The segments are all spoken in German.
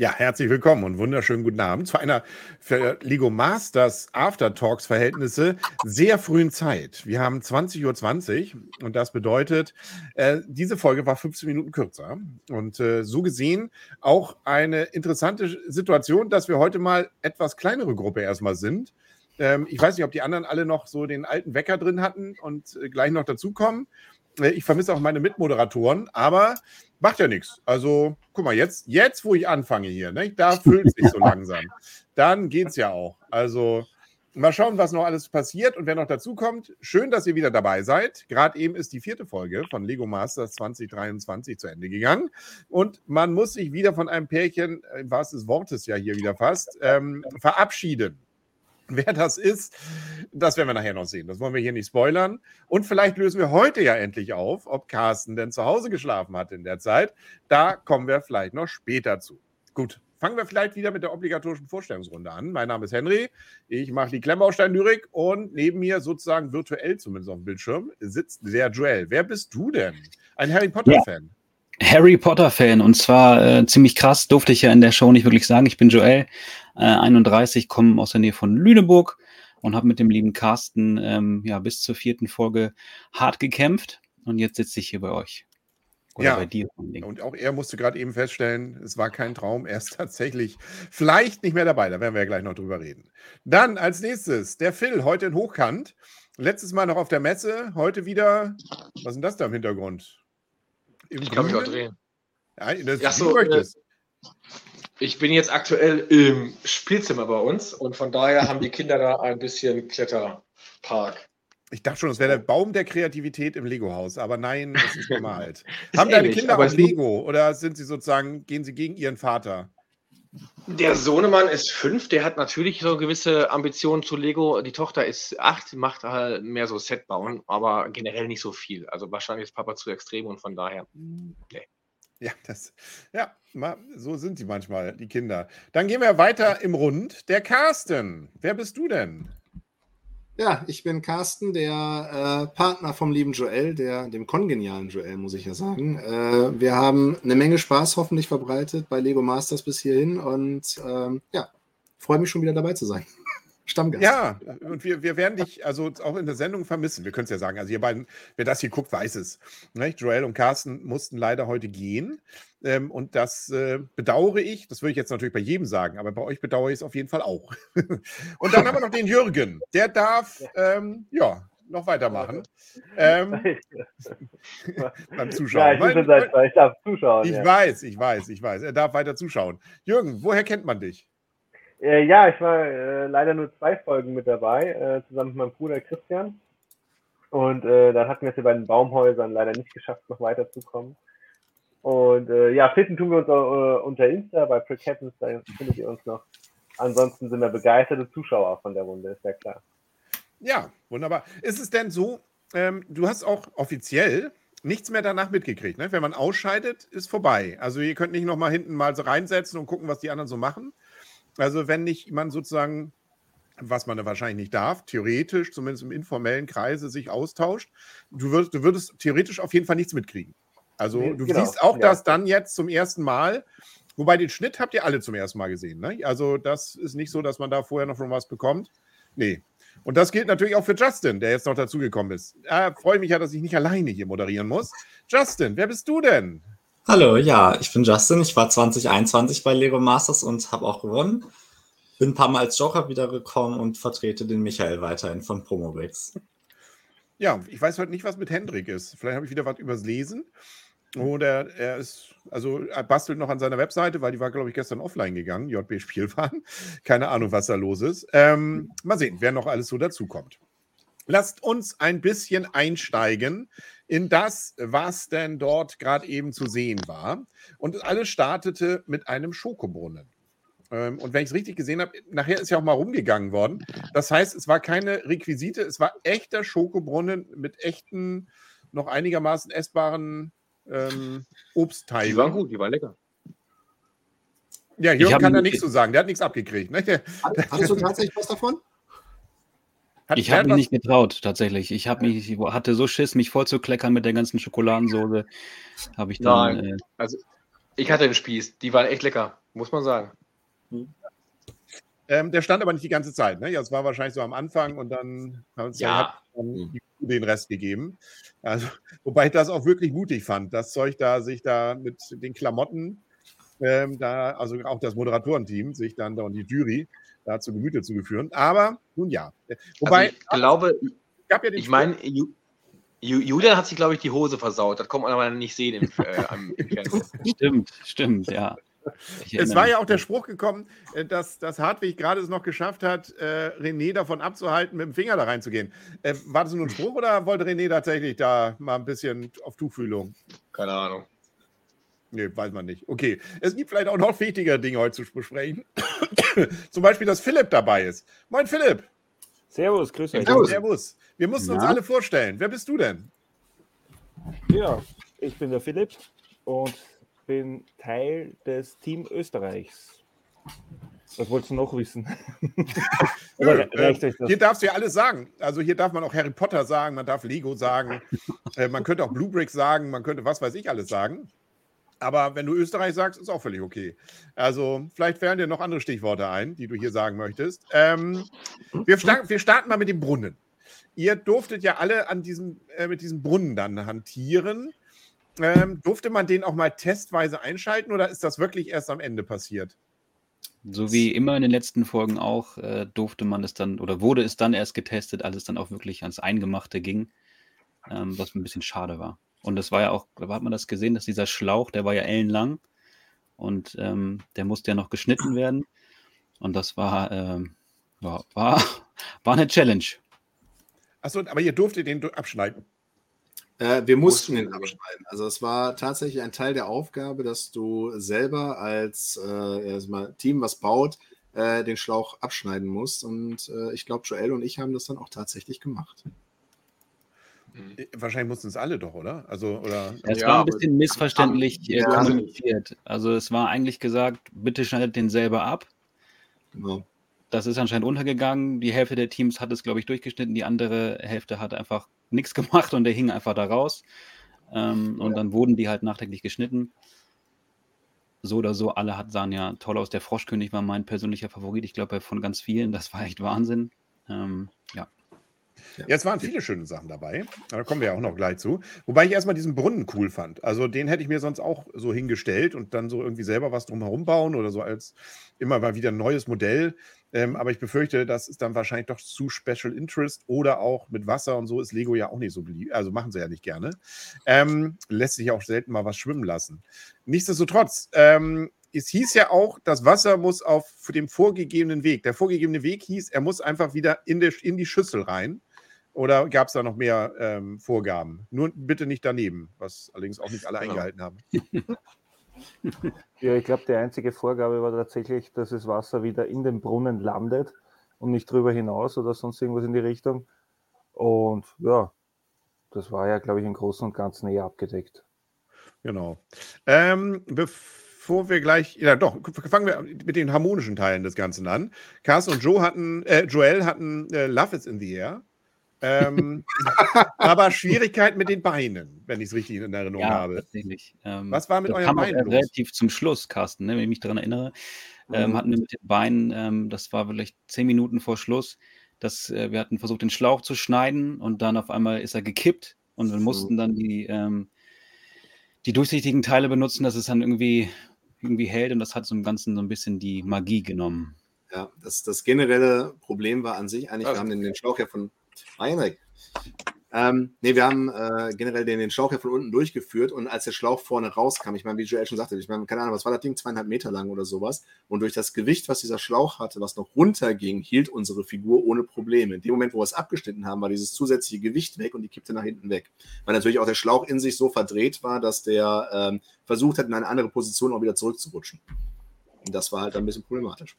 Ja, herzlich willkommen und wunderschönen guten Abend zu einer für Lego Masters Aftertalks Verhältnisse sehr frühen Zeit. Wir haben 20.20 Uhr und das bedeutet, äh, diese Folge war 15 Minuten kürzer und äh, so gesehen auch eine interessante Situation, dass wir heute mal etwas kleinere Gruppe erstmal sind. Ähm, ich weiß nicht, ob die anderen alle noch so den alten Wecker drin hatten und äh, gleich noch dazukommen. Äh, ich vermisse auch meine Mitmoderatoren, aber macht ja nichts. Also, guck mal, jetzt, jetzt wo ich anfange hier, ne, da füllt es sich so langsam. Dann geht es ja auch. Also, mal schauen, was noch alles passiert und wer noch dazukommt. Schön, dass ihr wieder dabei seid. Gerade eben ist die vierte Folge von Lego Masters 2023 zu Ende gegangen. Und man muss sich wieder von einem Pärchen, im wahrsten des Wortes ja hier wieder fast, ähm, verabschieden. Wer das ist, das werden wir nachher noch sehen. Das wollen wir hier nicht spoilern. Und vielleicht lösen wir heute ja endlich auf, ob Carsten denn zu Hause geschlafen hat in der Zeit. Da kommen wir vielleicht noch später zu. Gut, fangen wir vielleicht wieder mit der obligatorischen Vorstellungsrunde an. Mein Name ist Henry. Ich mache die Klemmbaustein-Lyrik und neben mir sozusagen virtuell zumindest auf dem Bildschirm sitzt der Joel. Wer bist du denn? Ein Harry Potter-Fan? Ja. Harry Potter-Fan und zwar äh, ziemlich krass, durfte ich ja in der Show nicht wirklich sagen. Ich bin Joel, äh, 31, komme aus der Nähe von Lüneburg und habe mit dem lieben Carsten ähm, ja, bis zur vierten Folge hart gekämpft und jetzt sitze ich hier bei euch. Oder ja, bei dir. Und auch er musste gerade eben feststellen, es war kein Traum, er ist tatsächlich vielleicht nicht mehr dabei, da werden wir ja gleich noch drüber reden. Dann als nächstes der Phil, heute in Hochkant. Letztes Mal noch auf der Messe, heute wieder, was ist denn das da im Hintergrund? Im ich kann mich auch drehen. Ja, das ja, so, äh, ich bin jetzt aktuell im Spielzimmer bei uns und von daher haben die Kinder da ein bisschen Kletterpark. Ich dachte schon, das wäre der Baum der Kreativität im Lego-Haus, aber nein, das ist gemalt. haben deine Kinder auch Lego oder sind sie sozusagen, gehen sie gegen ihren Vater? Der Sohnemann ist fünf, der hat natürlich so gewisse Ambitionen zu Lego. Die Tochter ist acht, macht halt mehr so Set bauen, aber generell nicht so viel. Also wahrscheinlich ist Papa zu extrem und von daher, nee. Ja, das, ja, so sind die manchmal, die Kinder. Dann gehen wir weiter im Rund. Der Carsten, wer bist du denn? Ja, ich bin Carsten, der äh, Partner vom lieben Joel, der, dem kongenialen Joel, muss ich ja sagen. Äh, wir haben eine Menge Spaß hoffentlich verbreitet bei Lego Masters bis hierhin und ähm, ja, freue mich schon wieder dabei zu sein. Stammgast. Ja, und wir, wir werden dich also auch in der Sendung vermissen. Wir können es ja sagen. Also, ihr beiden, wer das hier guckt, weiß es. Ne? Joel und Carsten mussten leider heute gehen. Ähm, und das äh, bedauere ich. Das würde ich jetzt natürlich bei jedem sagen, aber bei euch bedauere ich es auf jeden Fall auch. und dann haben wir noch den Jürgen. Der darf, ähm, ja, noch weitermachen. Ähm, beim Zuschauen. Ja, ich, mein, ich darf zuschauen. Ich ja. weiß, ich weiß, ich weiß. Er darf weiter zuschauen. Jürgen, woher kennt man dich? Äh, ja, ich war äh, leider nur zwei Folgen mit dabei, äh, zusammen mit meinem Bruder Christian. Und äh, dann hatten wir es hier bei den Baumhäusern leider nicht geschafft, noch weiterzukommen. Und äh, ja, finden tun wir uns auch, äh, unter Insta bei Prick da findet ihr uns noch. Ansonsten sind wir begeisterte Zuschauer von der Runde, ist ja klar. Ja, wunderbar. Ist es denn so, ähm, du hast auch offiziell nichts mehr danach mitgekriegt, ne? Wenn man ausscheidet, ist vorbei. Also ihr könnt nicht nochmal hinten mal so reinsetzen und gucken, was die anderen so machen, also wenn nicht man sozusagen, was man wahrscheinlich nicht darf, theoretisch, zumindest im informellen Kreise, sich austauscht, du würdest, du würdest theoretisch auf jeden Fall nichts mitkriegen. Also du genau. siehst auch ja. das dann jetzt zum ersten Mal. Wobei den Schnitt habt ihr alle zum ersten Mal gesehen. Ne? Also das ist nicht so, dass man da vorher noch schon was bekommt. Nee. Und das gilt natürlich auch für Justin, der jetzt noch dazugekommen ist. Äh, Freue mich ja, dass ich nicht alleine hier moderieren muss. Justin, wer bist du denn? Hallo, ja, ich bin Justin. Ich war 2021 bei Lego Masters und habe auch gewonnen. Bin ein paar Mal als Joker wiedergekommen und vertrete den Michael weiterhin von Promobix. Ja, ich weiß heute nicht, was mit Hendrik ist. Vielleicht habe ich wieder was überlesen. Oder er ist, also er bastelt noch an seiner Webseite, weil die war, glaube ich, gestern offline gegangen, JB Spielfahren. Keine Ahnung, was da los ist. Ähm, mal sehen, wer noch alles so dazukommt. Lasst uns ein bisschen einsteigen in das, was denn dort gerade eben zu sehen war. Und alles startete mit einem Schokobrunnen. Ähm, und wenn ich es richtig gesehen habe, nachher ist ja auch mal rumgegangen worden. Das heißt, es war keine Requisite, es war echter Schokobrunnen mit echten, noch einigermaßen essbaren ähm, Obstteilen. Die waren gut, die waren lecker. Ja, Jürgen kann da nichts zu sagen, der hat nichts abgekriegt. Ne? Hast du tatsächlich was davon? Hat ich habe mich nicht getraut, tatsächlich. Ich, hab mich, ich hatte so Schiss, mich voll zu kleckern mit der ganzen Schokoladensoße. Habe ich dann. Nein, äh, also ich hatte den Spieß, die waren echt lecker. Muss man sagen. Ähm, der stand aber nicht die ganze Zeit. Ne? Ja, es war wahrscheinlich so am Anfang und dann haben uns Ja. dann die Kuh den Rest gegeben. Also, wobei ich das auch wirklich mutig fand, das Zeug da, sich da mit den Klamotten, ähm, da, also auch das Moderatorenteam, sich dann da und die Jury da zu Gemüte zu führen. Aber nun ja. Wobei, also ich glaube, ja ich meine, Ju Ju Julian hat sich, glaube ich, die Hose versaut. Das kommt man aber nicht sehen im, äh, am, im. Stimmt, stimmt, ja. Es war ja auch der. Spruch gekommen, äh, dass, dass Hartwig gerade es noch geschafft hat, äh, René davon abzuhalten, mit dem Finger da reinzugehen. Äh, war das nur ein Spruch oder wollte René tatsächlich da mal ein bisschen auf Tuchfühlung? Keine Ahnung. Nee, weiß man nicht. Okay. Es gibt vielleicht auch noch wichtigere Dinge heute zu besprechen. Zum Beispiel, dass Philipp dabei ist. Moin Philipp. Servus, grüß euch. Servus. Servus. Wir mussten uns Na? alle vorstellen. Wer bist du denn? Ja, ich bin der Philipp und bin Teil des Team Österreichs. Was wolltest du noch wissen? Nö, äh, euch das? Hier darfst du ja alles sagen. Also hier darf man auch Harry Potter sagen, man darf Lego sagen, äh, man könnte auch Blue Brick sagen, man könnte was weiß ich alles sagen. Aber wenn du Österreich sagst, ist auch völlig okay. Also vielleicht fällen dir noch andere Stichworte ein, die du hier sagen möchtest. Ähm, wir, starten, wir starten mal mit dem Brunnen. Ihr durftet ja alle an diesem, äh, mit diesem Brunnen dann hantieren. Ähm, durfte man den auch mal testweise einschalten oder ist das wirklich erst am Ende passiert? So wie immer in den letzten Folgen auch, äh, durfte man es dann oder wurde es dann erst getestet, als es dann auch wirklich ans Eingemachte ging, ähm, was ein bisschen schade war. Und das war ja auch, da hat man das gesehen, dass dieser Schlauch, der war ja ellenlang und ähm, der musste ja noch geschnitten werden. Und das war, ähm, ja, war, war eine Challenge. Achso, aber ihr durftet den abschneiden. Äh, wir mussten wir. abschneiden. Also es war tatsächlich ein Teil der Aufgabe, dass du selber als äh, mal Team, was baut, äh, den Schlauch abschneiden musst. Und äh, ich glaube, Joel und ich haben das dann auch tatsächlich gemacht. Äh, Wahrscheinlich mussten es alle doch, oder? Also, oder. Es Ja, war ein bisschen missverständlich Ja. kommuniziert. Also es war eigentlich gesagt, bitte schneidet den selber ab. Genau. Das ist anscheinend untergegangen. Die Hälfte der Teams hat es, glaube ich, durchgeschnitten. Die andere Hälfte hat einfach nichts gemacht und der hing einfach da raus. Ähm, und dann wurden die halt nachträglich geschnitten. So oder so, alle hat, sahen ja toll aus. Der Froschkönig war mein persönlicher Favorit. Ich glaube, von ganz vielen. Das war echt Wahnsinn. Ähm, ja. Ja, es waren viele schöne Sachen dabei. Da kommen wir ja auch noch gleich zu. Wobei ich erstmal diesen Brunnen cool fand. Also den hätte ich mir sonst auch so hingestellt und dann so irgendwie selber was drumherum bauen oder so als immer mal wieder ein neues Modell. Ähm, aber ich befürchte, das ist dann wahrscheinlich doch zu Special Interest oder auch mit Wasser und so ist Lego ja auch nicht so beliebt. Also machen sie ja nicht gerne. Ähm, lässt sich auch selten mal was schwimmen lassen. Nichtsdestotrotz, ähm, es hieß ja auch, das Wasser muss auf dem vorgegebenen Weg. Der vorgegebene Weg hieß, er muss einfach wieder in, der, in die Schüssel rein. Oder gab es da noch mehr ähm, Vorgaben? Nur bitte nicht daneben, was allerdings auch nicht alle Genau. eingehalten haben. Ja, ich glaube, die einzige Vorgabe war tatsächlich, dass das Wasser wieder in den Brunnen landet und nicht drüber hinaus oder sonst irgendwas in die Richtung. Und ja, das war ja, glaube ich, im Großen und Ganzen eher abgedeckt. Genau. Ähm, bevor wir gleich, ja doch, fangen wir mit den harmonischen Teilen des Ganzen an. Carsten und Joe hatten, äh, Joel hatten äh, Love is in the Air. Ähm, aber Schwierigkeiten mit den Beinen, wenn ich es richtig in Erinnerung Ja, habe. tatsächlich. Ähm, Was war mit euren Beinen los? relativ zum Schluss, Carsten, ne, wenn ich mich daran erinnere. Ähm, Mhm. hatten wir mit den Beinen, ähm, das war vielleicht zehn Minuten vor Schluss, dass äh, wir hatten versucht, den Schlauch zu schneiden und dann auf einmal ist er gekippt und wir mussten dann die, ähm, die durchsichtigen Teile benutzen, dass es dann irgendwie, irgendwie hält und das hat so im Ganzen so ein bisschen die Magie genommen. Ja, das, das generelle Problem war an sich eigentlich, wir haben den, den Schlauch ja von Heinrich. Ähm, nee, wir haben äh, generell den, den Schlauch ja von unten durchgeführt und als der Schlauch vorne rauskam, ich meine, wie Joel schon sagte, ich meine, keine Ahnung, was war das Ding, zweieinhalb Meter lang oder sowas und durch das Gewicht, was dieser Schlauch hatte, was noch runterging, hielt unsere Figur ohne Probleme. In dem Moment, wo wir es abgeschnitten haben, war dieses zusätzliche Gewicht weg und die kippte nach hinten weg. Weil natürlich auch der Schlauch in sich so verdreht war, dass der ähm, versucht hat, in eine andere Position auch wieder zurückzurutschen. Und das war halt ein bisschen problematisch.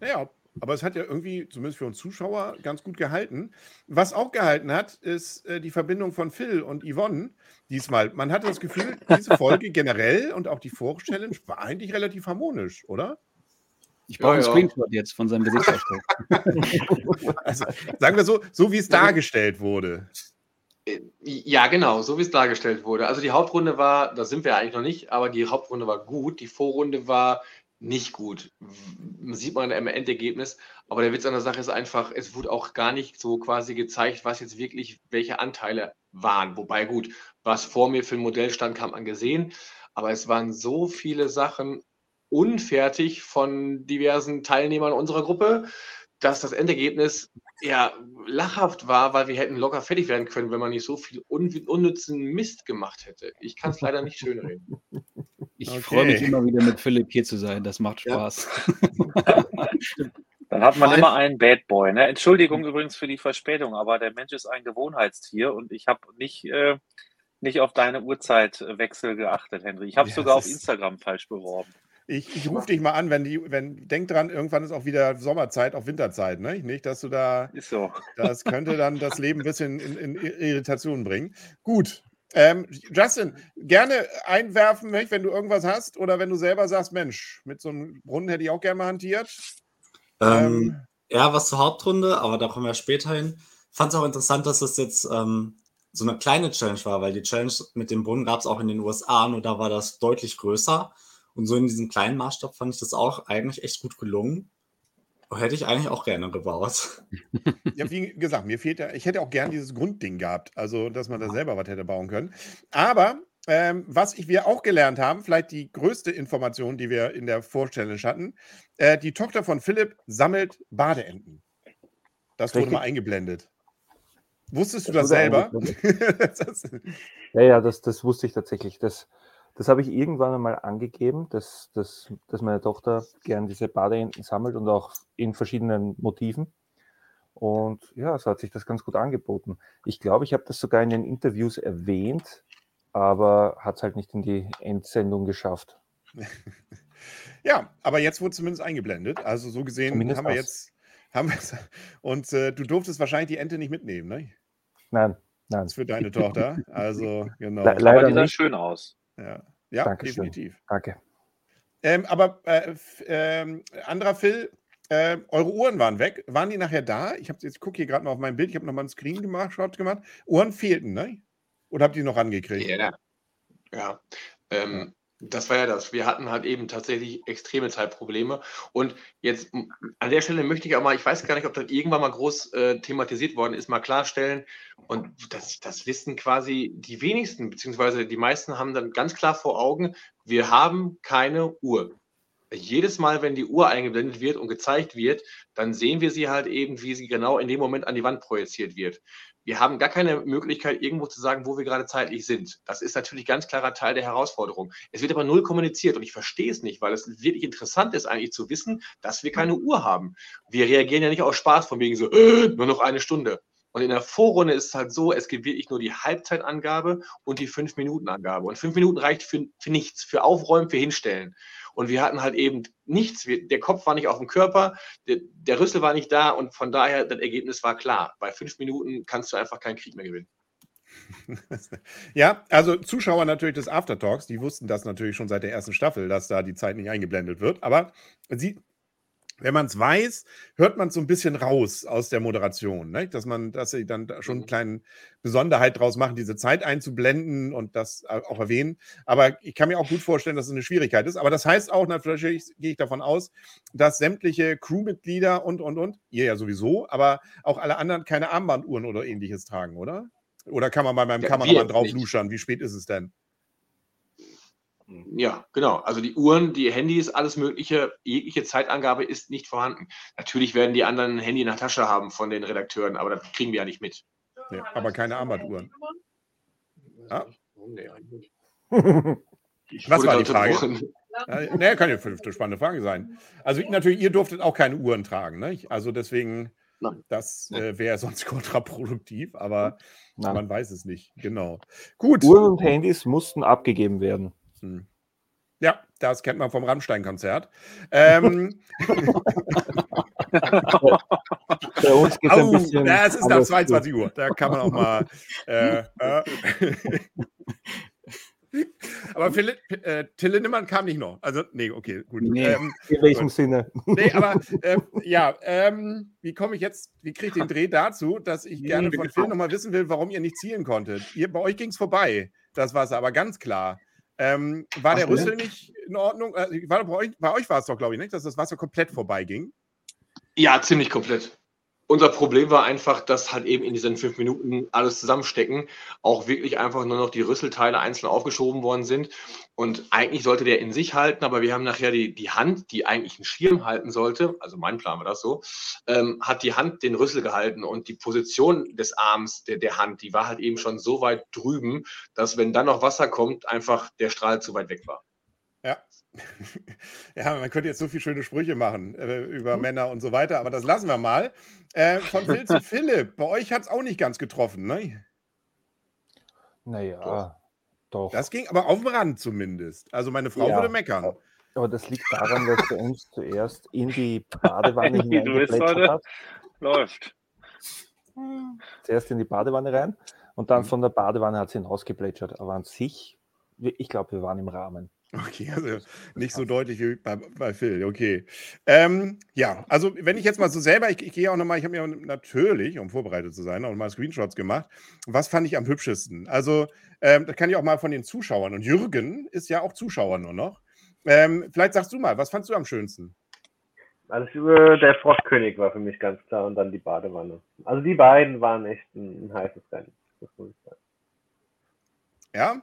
Naja, aber es hat ja irgendwie, zumindest für uns Zuschauer, ganz gut gehalten. Was auch gehalten hat, ist äh, die Verbindung von Phil und Yvonne diesmal. Man hatte das Gefühl, diese Folge generell und auch die Vor-Challenge war eigentlich relativ harmonisch, oder? Ich brauche Ja, einen ja. Screenshot jetzt von seinem Gesichtsausdruck. Also sagen wir so, so wie es dargestellt wurde. Äh, Ja, genau, so wie es dargestellt wurde. Also die Hauptrunde war, da sind wir eigentlich noch nicht, aber die Hauptrunde war gut. Die Vorrunde war nicht gut. Sieht man im Endergebnis. Aber der Witz an der Sache ist einfach, es wurde auch gar nicht so quasi gezeigt, was jetzt wirklich welche Anteile waren. Wobei gut, was vor mir für ein Modell stand, kann man gesehen. Aber es waren so viele Sachen unfertig von diversen Teilnehmern unserer Gruppe, dass das Endergebnis ja lachhaft war, weil wir hätten locker fertig werden können, wenn man nicht so viel un unnützen Mist gemacht hätte. Ich kann es leider nicht schönreden. Ich Okay. freue mich immer wieder mit Philipp hier zu sein. Das macht Ja. Spaß. Dann hat man immer einen Bad Boy. Ne? Entschuldigung übrigens für die Verspätung, aber der Mensch ist ein Gewohnheitstier und ich habe nicht, äh, nicht auf deine Uhrzeitwechsel geachtet, Henry. Ich habe Ja, sogar auf Instagram falsch beworben. Ich, ich rufe dich mal an, wenn die, wenn, denk dran, irgendwann ist auch wieder Sommerzeit, auch Winterzeit, ne? Nicht, dass du da, Ist so. das könnte dann das Leben ein bisschen in, in Irritation bringen. Gut. Ähm, Justin, gerne einwerfen, wenn du irgendwas hast oder wenn du selber sagst, Mensch, mit so einem Brunnen hätte ich auch gerne mal hantiert. Ähm, ja, was zur Hauptrunde, aber da kommen wir später hin. Fand es auch interessant, dass das jetzt ähm, so eine kleine Challenge war, weil die Challenge mit dem Brunnen gab es auch in den USA, nur da war das deutlich größer. Und so in diesem kleinen Maßstab fand ich das auch eigentlich echt gut gelungen. Hätte ich eigentlich auch gerne gebaut. Ja, wie gesagt, mir fehlt ja, ich hätte auch gern dieses Grundding gehabt, also dass man da selber was hätte bauen können. Aber ähm, was ich, wir auch gelernt haben, vielleicht die größte Information, die wir in der Vorchallenge hatten, äh, die Tochter von Philipp sammelt Badeenten. Das wurde Richtig. mal eingeblendet. Wusstest du Das das, wurde selber? Ja, ja, das, das wusste ich tatsächlich. Das, das habe ich irgendwann einmal angegeben, dass, dass, dass meine Tochter gern diese Badeenten sammelt und auch in verschiedenen Motiven. Und ja, so hat sich das ganz gut angeboten. Ich glaube, ich habe das sogar in den Interviews erwähnt, aber hat es halt nicht in die Endsendung geschafft. ja, aber jetzt wurde zumindest eingeblendet. Also so gesehen Zumindest haben wir das. jetzt, haben wir Und äh, du durftest wahrscheinlich die Ente nicht mitnehmen, ne? Nein, nein. Das ist für deine Tochter. Also, genau. Le- Aber leider die sah nicht. schön aus. Ja, ja Dankeschön. definitiv. Danke. Ähm, aber äh, ähm, anderer Phil, äh, eure Uhren waren weg. Waren die nachher da? Ich, hab- ich gucke hier gerade mal auf mein Bild. Ich habe nochmal einen Screen gemacht, Shot gemacht. Uhren fehlten, ne? Oder habt ihr die noch rangekriegt? Ja. Ja. Ähm, das war ja das. Wir hatten halt eben tatsächlich extreme Zeitprobleme. Und jetzt an der Stelle möchte ich auch mal, ich weiß gar nicht, ob das irgendwann mal groß äh, thematisiert worden ist, mal klarstellen. Und das, das wissen quasi die wenigsten, beziehungsweise die meisten haben dann ganz klar vor Augen, wir haben keine Uhr. Jedes Mal, wenn die Uhr eingeblendet wird und gezeigt wird, dann sehen wir sie halt eben, wie sie genau in dem Moment an die Wand projiziert wird. Wir haben gar keine Möglichkeit, irgendwo zu sagen, wo wir gerade zeitlich sind. Das ist natürlich ganz klarer Teil der Herausforderung. Es wird aber null kommuniziert und ich verstehe es nicht, weil es wirklich interessant ist, eigentlich zu wissen, dass wir keine Uhr haben. Wir reagieren ja nicht aus Spaß von wegen so, äh, nur noch eine Stunde. Und in der Vorrunde ist es halt so, es gibt wirklich nur die Halbzeitangabe und die 5-Minuten-Angabe. Und 5 Minuten reicht für, für nichts, für Aufräumen, für Hinstellen. Und wir hatten halt eben nichts. Wir, der Kopf war nicht auf dem Körper, der, der Rüssel war nicht da und von daher, das Ergebnis war klar. Bei fünf Minuten kannst du einfach keinen Krieg mehr gewinnen. ja, also Zuschauer natürlich des Aftertalks, die wussten das natürlich schon seit der ersten Staffel, dass da die Zeit nicht eingeblendet wird. Aber sie, wenn man es weiß, hört man es so ein bisschen raus aus der Moderation, ne? dass man, dass sie dann da schon eine kleine Besonderheit draus machen, diese Zeit einzublenden und das auch erwähnen. Aber ich kann mir auch gut vorstellen, dass es eine Schwierigkeit ist. Aber das heißt auch, natürlich gehe ich davon aus, dass sämtliche Crewmitglieder und, und, und, ihr ja sowieso, aber auch alle anderen keine Armbanduhren oder ähnliches tragen, oder? Oder kann man bei meinem Ja, Kameramann drauf luschern? Wie spät ist es denn? Ja, genau. Also die Uhren, die Handys, alles Mögliche, jegliche Zeitangabe ist nicht vorhanden. Natürlich werden die anderen ein Handy in der Tasche haben von den Redakteuren, aber das kriegen wir ja nicht mit. Nee, aber keine Armbanduhren. Ah. Eigentlich? Ich Was war die Frage? Äh, nee, kann ja eine spannende Frage sein. Also ich- natürlich, ihr durftet auch keine Uhren tragen, ne? Also deswegen, Nein. das äh, wäre sonst kontraproduktiv, aber Nein. man weiß es nicht. Genau. Gut. Uhren und Handys mussten abgegeben werden. Hm. Ja, das kennt man vom Rammstein-Konzert. Ähm, Bei uns geht es ein bisschen. ja, es ist nach anders 22 Uhr. Da kann man auch mal. Äh, äh, Aber Philipp, äh, Till Lindemann kam nicht noch. Also, nee, okay, gut. Nee. Ähm, In welchem. Sinne? Nee, aber ähm, ja, ähm, wie komme ich jetzt, wie kriege ich den Dreh dazu, dass ich gerne von Phil nochmal wissen will, warum ihr nicht zielen konntet? Ihr, bei euch ging es vorbei, das Wasser, aber ganz klar. Ähm, war der Ach, ne? Rüssel nicht in Ordnung? Äh, war, bei euch, bei euch war es doch, glaube ich, nicht, dass das Wasser komplett vorbei ging. Ja, ziemlich komplett. Unser Problem war einfach, dass halt eben in diesen fünf Minuten alles zusammenstecken, auch wirklich einfach nur noch die Rüsselteile einzeln aufgeschoben worden sind. Und eigentlich sollte der in sich halten, aber wir haben nachher die, die Hand, die eigentlich einen Schirm halten sollte, also mein Plan war das so, ähm, hat die Hand den Rüssel gehalten und die Position des Arms der, der Hand, die war halt eben schon so weit drüben, dass wenn dann noch Wasser kommt, einfach der Strahl zu weit weg war. Ja. man könnte jetzt so viele schöne Sprüche machen äh, Mhm. über Männer und so weiter, aber das lassen wir mal. Äh, von Phil zu Philipp, bei euch hat es auch nicht ganz getroffen, ne? Naja, doch. Das ging aber auf dem Rand zumindest. Also meine Frau Ja. würde meckern. Aber das liegt daran, dass er uns zuerst in die Badewanne Du bist hineingeplätschert heute- hat. Läuft. Zuerst in die Badewanne rein und dann Mhm. von der Badewanne hat sie hinausgeplätschert. Aber an sich, wir- ich glaube, wir waren im Rahmen. Okay, also nicht so deutlich wie bei, bei Phil, okay. Ähm, ja, also wenn ich jetzt mal so selber, ich, ich gehe auch nochmal, ich habe mir natürlich, um vorbereitet zu sein, auch mal Screenshots gemacht. Was fand ich am hübschesten? Also, ähm, das kann ich auch mal von den Zuschauern. Und Jürgen ist ja auch Zuschauer nur noch. Ähm, vielleicht sagst du mal, was fandst du am schönsten? Also der Froschkönig war für mich ganz klar und dann die Badewanne. Also die beiden waren echt ein, ein heißes Rennen. Das muss ich sagen. Ja,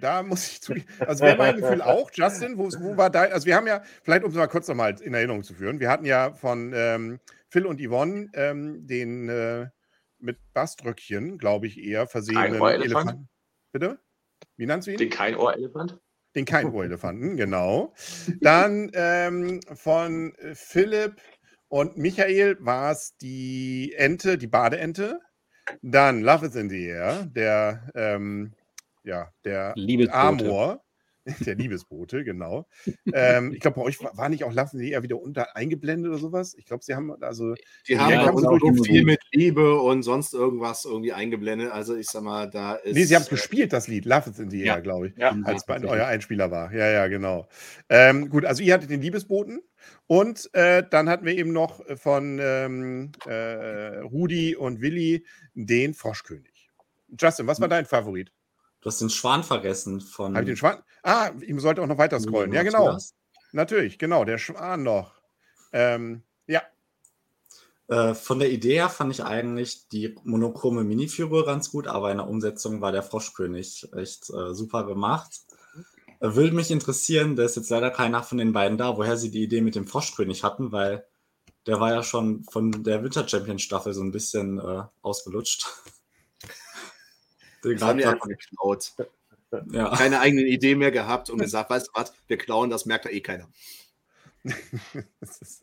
da muss ich zugeben. Also wäre mein Gefühl auch, Justin, wo, wo war dein, also wir haben ja, vielleicht um es mal kurz nochmal in Erinnerung zu führen, wir hatten ja von ähm, Phil und Yvonne ähm, den äh, mit Baströckchen, glaube ich, eher versehenen? Elefanten. Bitte? Wie nannst du ihn? Den kein Ohrelefant? Den Keinohrelefanten, genau. Dann ähm, von Philipp und Michael war es die Ente, die Badeente. Dann Love is in the Air, der, ähm, ja, der. Amor, der Liebesbote, genau. ähm, ich glaube, bei euch war, war nicht auch in the Air wieder unter eingeblendet oder sowas? Ich glaube, sie haben also. Die haben ja, ist so auch viel mit Liebe und sonst irgendwas irgendwie eingeblendet. Also ich sag mal, da ist. Nee, sie haben es äh, gespielt, das Lied. Love in the Air, Ja. glaube ich. Ja. als bei euer Einspieler war. Ja, ja, genau. Ähm, gut, also ihr hattet den Liebesboten und äh, dann hatten wir eben noch von ähm, äh, Rudi und Willi den Froschkönig. Justin, was war dein Favorit? Du hast den Schwan vergessen von. Hab ich den Schwan? Ah, ich sollte auch noch weiter scrollen. Ja, genau. Natürlich, genau, der Schwan noch. Ähm, ja, Äh, von der Idee her fand ich eigentlich die monochrome Minifigur ganz gut, aber in der Umsetzung war der Froschkönig echt äh, super gemacht. Äh, würde mich interessieren, da ist jetzt leider keiner von den beiden da, woher sie die Idee mit dem Froschkönig hatten, weil der war ja schon von der Winter Champion Staffel so ein bisschen äh, ausgelutscht. Den Das haben die einfach geklaut. ja. Keine eigene Idee mehr gehabt und gesagt, weißt du was, wir klauen, das merkt ja eh keiner. das ist,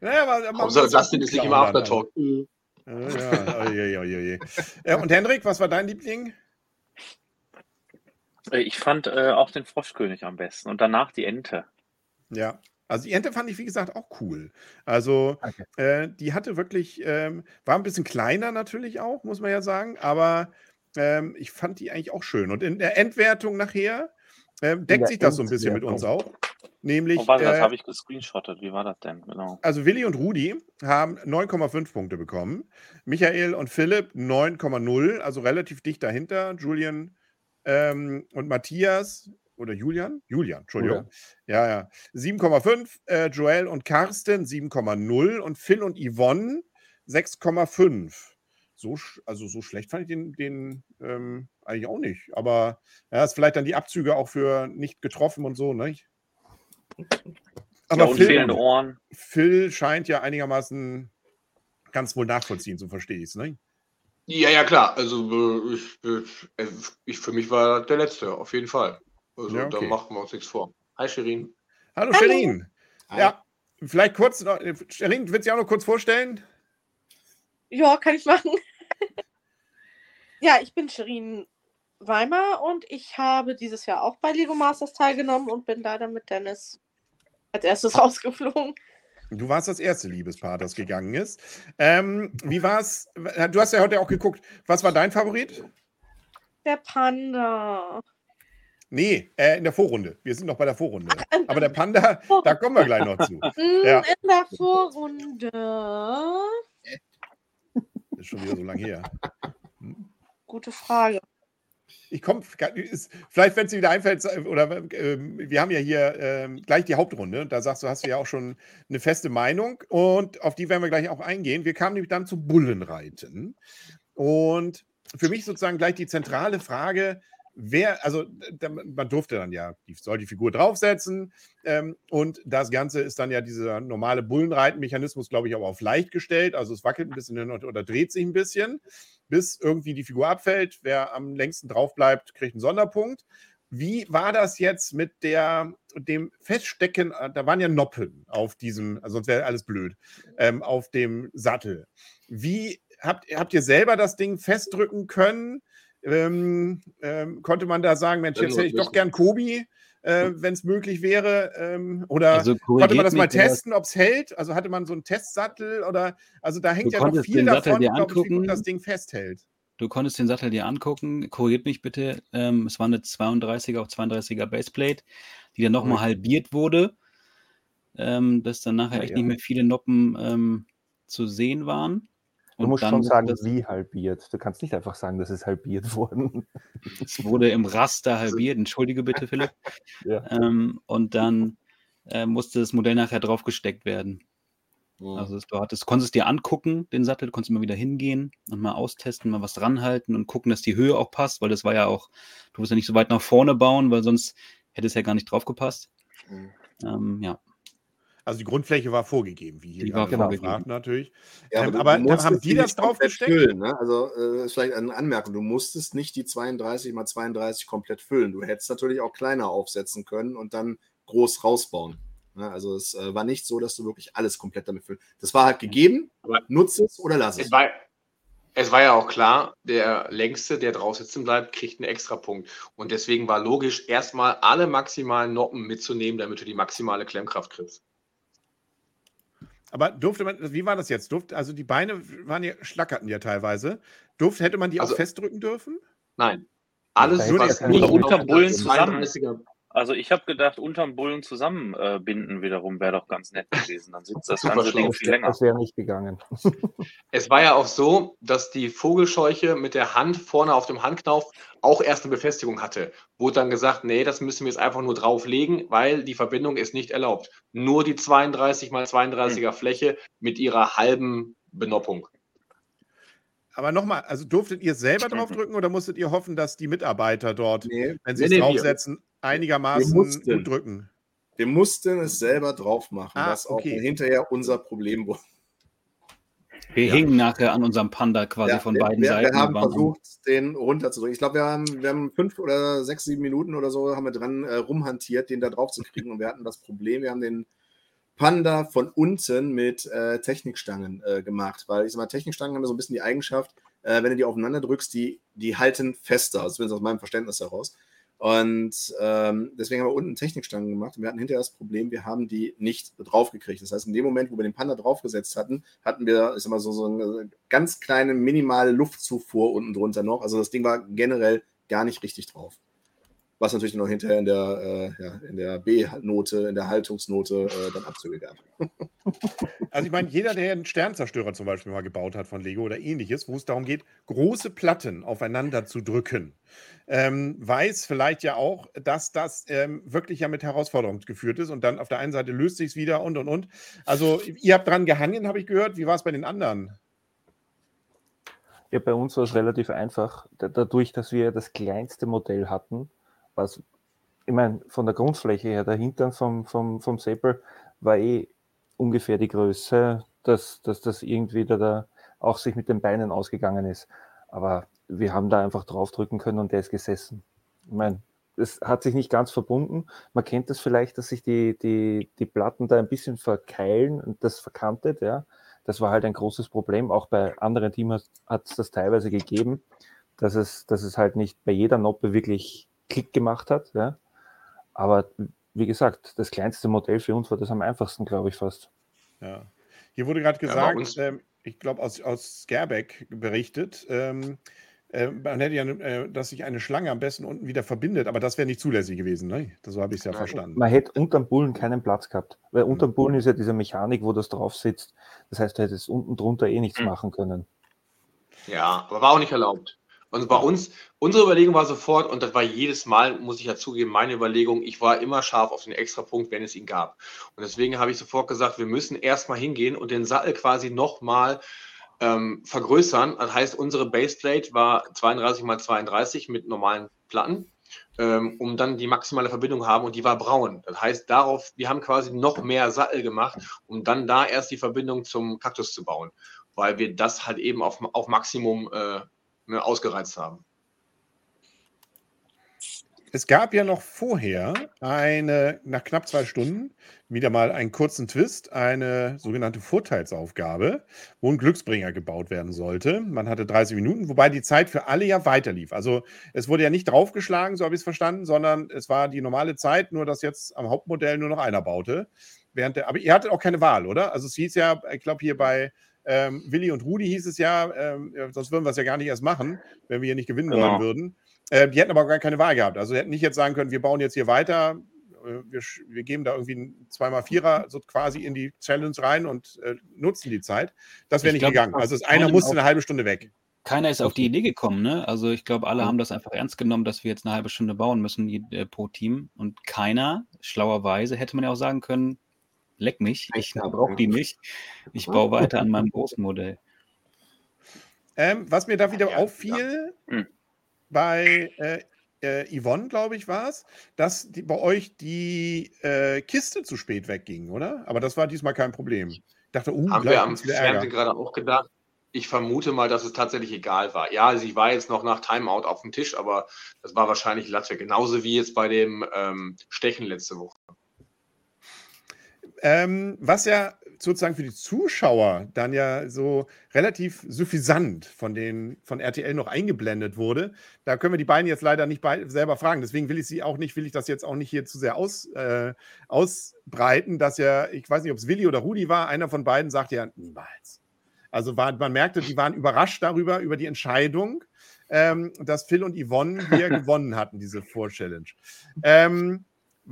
naja, aber, aber Außer gut ist nicht immer. Aftertalk. Ja, ja, oje, oje, oje. Und Hendrik, was war dein Liebling? Äh, Ich fand äh, auch den Froschkönig am besten und danach die Ente. Ja, also die Ente fand ich, wie gesagt, auch cool. Also Danke. äh, die hatte wirklich, ähm, war ein bisschen kleiner natürlich auch, muss man ja sagen, aber ähm, ich fand die eigentlich auch schön. Und in der Endwertung nachher ähm, deckt sich das so ein bisschen mit uns auch. Nämlich, Oh, warte, das äh, habe ich gescreenshottet. Wie war das denn? Genau. also Willi und Rudi haben 9,5 Punkte bekommen. Michael und Philipp 9,0, also relativ dicht dahinter. Julian ähm, und Matthias oder Julian? Julian, Entschuldigung. Ja, ja. 7,5. Äh, Joel und Carsten 7,0 und Phil und Yvonne 6,5. So, also so schlecht fand ich den, den ähm, eigentlich auch nicht. Aber ja, ist vielleicht dann die Abzüge auch für nicht getroffen und so, ne? ja, und fehlende Ohren. Phil scheint ja einigermaßen ganz wohl nachvollziehen, so verstehe ich es. Ne? Ja, ja, klar. Also äh, ich, äh, ich, für mich war der Letzte, auf jeden Fall. Also Ja, okay. da machen wir uns nichts vor. Hi, Shirin. Hallo, Hallo. Sherin. Ja, vielleicht kurz äh, Sherin, willst du dich auch noch kurz vorstellen? Ja, kann ich machen. Ja, ich bin Shirin Weimar und ich habe dieses Jahr auch bei Lego Masters teilgenommen und bin leider mit Dennis als erstes rausgeflogen. Du warst das erste Liebespaar, das gegangen ist. Ähm, wie war es? Du hast ja heute auch geguckt. Was war dein Favorit? Der Panda. Nee, äh, in der Vorrunde. Wir sind noch bei der Vorrunde. Aber der Panda, da kommen wir gleich noch zu. Ja. In der Vorrunde. Das ist schon wieder so lange her. Gute Frage. Ich komme, vielleicht, wenn es dir wieder einfällt, oder ähm, wir haben ja hier ähm, gleich die Hauptrunde. Da sagst du, hast du ja auch schon eine feste Meinung und auf die werden wir gleich auch eingehen. Wir kamen nämlich dann zum Bullenreiten. Und für mich sozusagen gleich die zentrale Frage, wer, also man durfte dann ja, die, soll die Figur draufsetzen ähm, und das Ganze ist dann ja dieser normale Bullenreitenmechanismus, glaube ich, aber auf leicht gestellt. Also es wackelt ein bisschen oder dreht sich ein bisschen, bis irgendwie die Figur abfällt. Wer am längsten drauf bleibt, kriegt einen Sonderpunkt. Wie war das jetzt mit der, dem Feststecken? äh, Da waren ja Noppen auf diesem, also sonst wäre alles blöd, ähm, auf dem Sattel. Wie habt, habt ihr selber das Ding festdrücken können? Ähm, ähm, konnte man da sagen, Mensch, jetzt hätte ich doch gern Kobi, äh, wenn es möglich wäre? Ähm, oder Also konnte man das mal testen, ob es hält? Also hatte man so einen Testsattel oder also da hängt ja noch viel davon, glaube ich, wie gut das Ding festhält. Du konntest den Sattel dir angucken. Korrigiert mich bitte. Ähm, es war eine 32er auf 32er Baseplate, die dann nochmal halbiert wurde, ähm, dass dann nachher Ja, echt ja. nicht mehr viele Noppen ähm, zu sehen waren. Du Und musst schon sagen, das, wie halbiert. Du kannst nicht einfach sagen, das ist halbiert worden. es wurde im Raster halbiert. Entschuldige bitte, Philipp. Ja. Ähm, und dann äh, musste das Modell nachher draufgesteckt werden. Mhm. Also du hattest, konntest es dir angucken, den Sattel, du konntest immer wieder hingehen und mal austesten, mal was dranhalten und gucken, dass die Höhe auch passt, weil das war ja auch, du musst ja nicht so weit nach vorne bauen, weil sonst hätte es ja gar nicht drauf gepasst. Mhm. Ähm, ja. Also die Grundfläche war vorgegeben, wie hier Die war gerade vorgegeben. gefragt natürlich. Ja, Ähm, aber haben die das draufgesteckt? Füllen, ne? Also äh, ist vielleicht eine Anmerkung, du musstest nicht die 32 mal 32 komplett füllen. Du hättest natürlich auch kleiner aufsetzen können und dann groß rausbauen. Ne? Also es äh, war nicht so, dass du wirklich alles komplett damit füllen. Das war halt gegeben, Aber nutze es oder lass es. es war, es war ja auch klar, der längste, der draußen sitzen bleibt, kriegt einen Extrapunkt. Und deswegen war logisch, erstmal alle maximalen Noppen mitzunehmen, damit du die maximale Klemmkraft kriegst. Aber durfte man, wie war das jetzt? Durfte, also die Beine waren ja, schlackerten ja teilweise. Durfte, hätte man die Also- auch festdrücken dürfen? Nein. Alles, Nur was nicht auf Bullen zusammen. 32er Also ich habe gedacht, unterm Bullen zusammenbinden äh, wiederum wäre doch ganz nett gewesen. Dann sitzt das ganze. Ding viel länger. Das wäre nicht gegangen. Es war ja auch so, dass die Vogelscheuche mit der Hand vorne auf dem Handknauf auch erst eine Befestigung hatte. Wurde dann gesagt, nee, das müssen wir jetzt einfach nur drauflegen, weil die Verbindung ist nicht erlaubt. Nur die 32 mal 32er Fläche mit ihrer halben Benoppung. Aber nochmal, also durftet ihr selber draufdrücken oder musstet ihr hoffen, dass die Mitarbeiter dort, Nee, wenn sie Nee, es nee, draufsetzen, Wir mussten. gut drücken? wir mussten es selber drauf machen, Ah, was auch okay. hinterher unser Problem wurde. Wir Ja. hingen nachher an unserem Panda quasi Ja, von wir, beiden wir, Seiten. Wir haben versucht, den runterzudrücken. Ich glaube, wir haben, wir haben fünf oder sechs, sieben Minuten oder so haben wir dran äh, rumhantiert, den da drauf zu kriegen. Und wir hatten das Problem, wir haben den Panda von unten mit äh, Technikstangen äh, gemacht, weil ich sag mal, Technikstangen haben ja so ein bisschen die Eigenschaft, äh, wenn du die aufeinander drückst, die, die halten fester, also zumindest aus meinem Verständnis heraus. Und ähm, deswegen haben wir unten Technikstangen gemacht und wir hatten hinterher das Problem, wir haben die nicht draufgekriegt. Das heißt, in dem Moment, wo wir den Panda draufgesetzt hatten, hatten wir, ich sag mal, so, so eine ganz kleine minimale Luftzufuhr unten drunter noch. Also das Ding war generell gar nicht richtig drauf. Was natürlich noch hinterher in der, äh, ja, in der B-Note, in der Haltungsnote äh, dann Abzüge gab. Also ich meine, jeder, der einen Sternzerstörer zum Beispiel mal gebaut hat von Lego oder ähnliches, wo es darum geht, große Platten aufeinander zu drücken, ähm, weiß vielleicht ja auch, dass das ähm, wirklich ja mit Herausforderungen geführt ist und dann auf der einen Seite löst sich es wieder und und und. Also ihr habt dran gehangen, habe ich gehört. Wie war es bei den anderen? Ja, bei uns war es relativ einfach. Da- Dadurch, dass wir das kleinste Modell hatten, was, ich meine, von der Grundfläche her, der Hintern vom, vom, vom Säbel war eh ungefähr die Größe, dass, dass das irgendwie da, da auch sich mit den Beinen ausgegangen ist. Aber wir haben da einfach draufdrücken können und der ist gesessen. Ich meine, es hat sich nicht ganz verbunden. Man kennt das vielleicht, dass sich die, die, die Platten da ein bisschen verkeilen und das verkantet, ja. Das war halt ein großes Problem. Auch bei anderen Teams hat es das teilweise gegeben, dass es, dass es halt nicht bei jeder Noppe wirklich Klick gemacht hat. Ja. Aber wie gesagt, das kleinste Modell für uns war das am einfachsten, glaube ich fast. Ja. Hier wurde gerade Ja, gesagt, uns- ähm, ich glaube aus, aus Scareback berichtet, ähm, äh, man hätte ja, äh, dass sich eine Schlange am besten unten wieder verbindet, aber das wäre nicht zulässig gewesen, ne? So habe ich es ja verstanden. Man hätte unterm Bullen keinen Platz gehabt, weil unterm Bullen ist ja diese Mechanik, wo das drauf sitzt. Das heißt, du hättest unten drunter eh nichts Hm. machen können. Ja, aber war auch nicht erlaubt. Und bei uns, unsere Überlegung war sofort, und das war jedes Mal, muss ich ja zugeben, meine Überlegung, ich war immer scharf auf den Extrapunkt, wenn es ihn gab. Und deswegen habe ich sofort gesagt, wir müssen erstmal hingehen und den Sattel quasi nochmal ähm, vergrößern. Das heißt, unsere Baseplate war 32 mal 32 mit normalen Platten, ähm, um dann die maximale Verbindung haben und die war braun. Das heißt, darauf, wir haben quasi noch mehr Sattel gemacht, um dann da erst die Verbindung zum Kaktus zu bauen, weil wir das halt eben auf, auf Maximum äh, ne, ausgereizt haben. Es gab ja noch vorher eine, nach knapp zwei Stunden, wieder mal einen kurzen Twist, eine sogenannte Vorteilsaufgabe, wo ein Glücksbringer gebaut werden sollte. Man hatte 30 Minuten, wobei die Zeit für alle ja weiterlief. Also es wurde ja nicht draufgeschlagen, so habe ich es verstanden, sondern es war die normale Zeit, nur dass jetzt am Hauptmodell nur noch einer baute. Während der, aber ihr hattet auch keine Wahl, oder? Also es hieß ja, ich glaube hier bei ähm, Willi und Rudi hieß es ja, ja, sonst würden wir es ja gar nicht erst machen, wenn wir hier nicht gewinnen Genau. wollen würden. Äh, die hätten aber gar keine Wahl gehabt. Also hätten nicht jetzt sagen können, wir bauen jetzt hier weiter, äh, wir, wir geben da irgendwie einen 2x4er so quasi in die Challenge rein und äh, nutzen die Zeit. Das wäre Ich nicht glaub, gegangen. Also einer musste eine halbe Stunde weg. Keiner ist auf die Idee gekommen, ne? Also ich glaube, alle haben das einfach ernst genommen, dass wir jetzt eine halbe Stunde bauen müssen je- äh, pro Team. Und keiner, schlauerweise, hätte man ja auch sagen können, leck mich, ich brauche die nicht. Ich baue weiter an meinem großen Modell. Ähm, was mir da wieder Ja, auffiel, Hm. bei äh, äh, Yvonne, glaube ich, war es, dass die, bei euch die äh, Kiste zu spät wegging, oder? Aber das war diesmal kein Problem. Ich dachte, uh, Haben gleich wir am Fernsehen gerade auch gedacht. Ich vermute mal, dass es tatsächlich egal war. Ja, sie war jetzt noch nach Timeout auf dem Tisch, aber das war wahrscheinlich Latte. Genauso wie jetzt bei dem ähm, Stechen letzte Woche. Ähm, was ja sozusagen für die Zuschauer dann ja so relativ suffisant von, den, von RTL noch eingeblendet wurde. Da können wir die beiden jetzt leider nicht selber fragen. Deswegen will ich sie auch nicht, will ich das jetzt auch nicht hier zu sehr aus, äh, ausbreiten, dass ja, ich weiß nicht, ob es Willi oder Rudi war, einer von beiden sagt ja niemals. Also war, man merkte, die waren überrascht darüber, über die Entscheidung, ähm, dass Phil und Yvonne hier gewonnen hatten, diese Vor-Challenge. Ähm,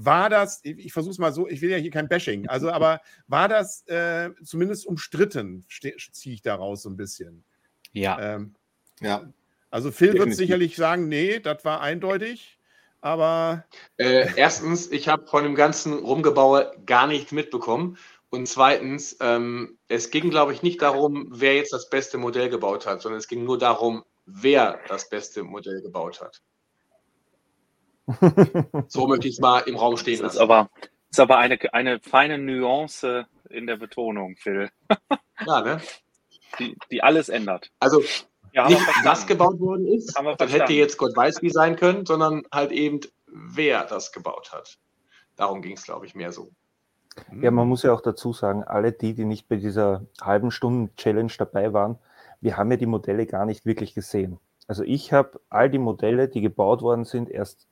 war das, ich, ich versuche es mal so, ich will ja hier kein Bashing, also aber war das äh, zumindest umstritten, ziehe ich daraus so ein bisschen. Ja, Ähm, Ja, also Phil wird Definitiv. sicherlich sagen, nee, das war eindeutig, aber Äh, erstens, ich habe von dem ganzen Rumgebaue gar nichts mitbekommen. Und zweitens, ähm, es ging, glaube ich, nicht darum, wer jetzt das beste Modell gebaut hat, sondern es ging nur darum, wer das beste Modell gebaut hat. So möchte ich es mal im Raum stehen Das ist lassen. aber, ist aber eine, eine feine Nuance in der Betonung, Phil, Ja, ne? die, die alles ändert. Also Ja, nicht, was verstanden. gebaut worden ist, das hätte jetzt Gott weiß wie sein können, sondern halt eben, wer das gebaut hat. Darum ging es, glaube ich, mehr so. Ja, man muss ja auch dazu sagen, alle die, die nicht bei dieser halben Stunden Challenge dabei waren, wir haben ja die Modelle gar nicht wirklich gesehen. Also ich habe all die Modelle, die gebaut worden sind, erst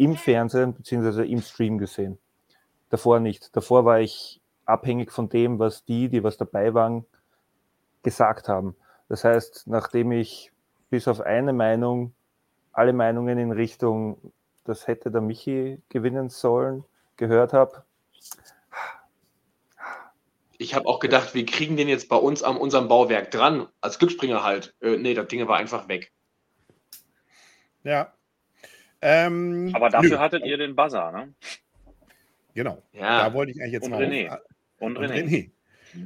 im Fernsehen bzw. im Stream gesehen. Davor nicht. Davor war ich abhängig von dem, was die, die was dabei waren, gesagt haben. Das heißt, nachdem ich bis auf eine Meinung alle Meinungen in Richtung, das hätte der Michi gewinnen sollen, gehört habe, Ich habe auch gedacht, wir kriegen den jetzt bei uns an unserem Bauwerk dran, als Glücksspringer halt. Äh, nee, das Ding war einfach weg. ja. Ähm, Aber dafür nö, hattet ihr den Buzzer, ne? Genau, Ja, da wollte ich eigentlich jetzt Und mal René. Und Und René. René.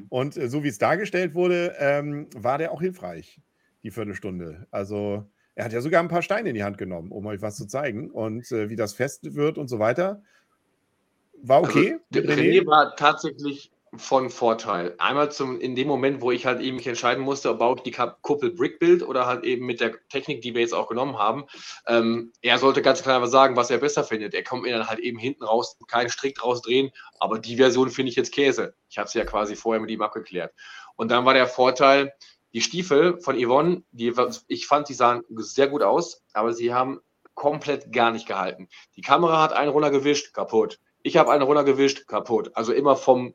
Und äh, so wie es dargestellt wurde, ähm, war der auch hilfreich, die Viertelstunde. Also er hat ja sogar ein paar Steine in die Hand genommen, um euch was zu zeigen. Und äh, wie das fest wird und so weiter. War okay. Also, mit René war tatsächlich von Vorteil. Einmal zum, in dem Moment, wo ich halt eben mich entscheiden musste, ob baue ich die Kuppel Brickbuild oder halt eben mit der Technik, die wir jetzt auch genommen haben. Ähm, er sollte ganz klar sagen, was er besser findet. Er kommt mir dann halt eben hinten raus, keinen Strick draus drehen, aber die Version finde ich jetzt Käse. Ich habe sie ja quasi vorher mit ihm abgeklärt. Und dann war der Vorteil, die Stiefel von Yvonne, die, ich fand, die sahen sehr gut aus, aber sie haben komplett gar nicht gehalten. Die Kamera hat einen runtergewischt, kaputt. Ich habe einen runtergewischt, kaputt. Also immer vom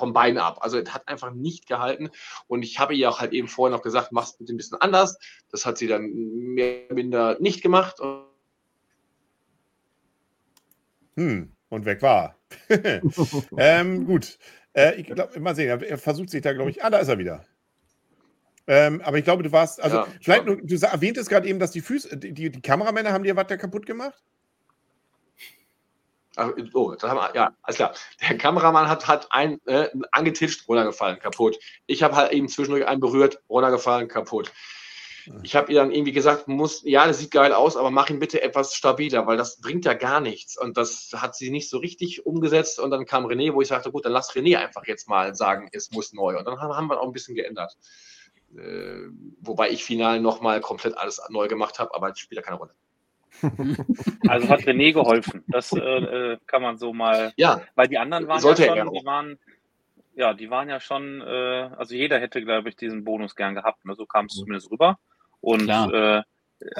vom Bein ab. Also es hat einfach nicht gehalten. Und ich habe ihr auch halt eben vorher noch gesagt, mach's bitte ein bisschen anders. Das hat sie dann mehr oder minder nicht gemacht. Und Hm, und weg war. ähm, gut. Äh, ich glaube, mal sehen, er versucht sich da, glaube ich. Ah, da ist er wieder. Ähm, aber ich glaube, du warst, also Ja, vielleicht, nur, du erwähntest gerade eben, dass die Füße, die, die, die Kameramänner haben dir was da kaputt gemacht? Oh, das haben ja, alles klar. Der Kameramann hat, hat einen äh, angetitscht, runtergefallen, kaputt. Ich habe halt eben zwischendurch einen berührt, runtergefallen, kaputt. Ich habe ihr dann irgendwie gesagt, muss, ja, das sieht geil aus, aber mach ihn bitte etwas stabiler, weil das bringt ja gar nichts. Und das hat sie nicht so richtig umgesetzt. Und dann kam René, wo ich sagte, gut, dann lass René einfach jetzt mal sagen, es muss neu. Und dann haben, haben wir auch ein bisschen geändert. Äh, wobei ich final nochmal komplett alles neu gemacht habe, aber das spielt ja keine Rolle. Also hat René geholfen. Das äh, äh, kann man so mal. Ja, Weil die anderen waren Sollte ja er schon, die waren, ja, die waren ja schon, äh, also jeder hätte, glaube ich, diesen Bonus gern gehabt. Ne? So kam es zumindest rüber. Und äh,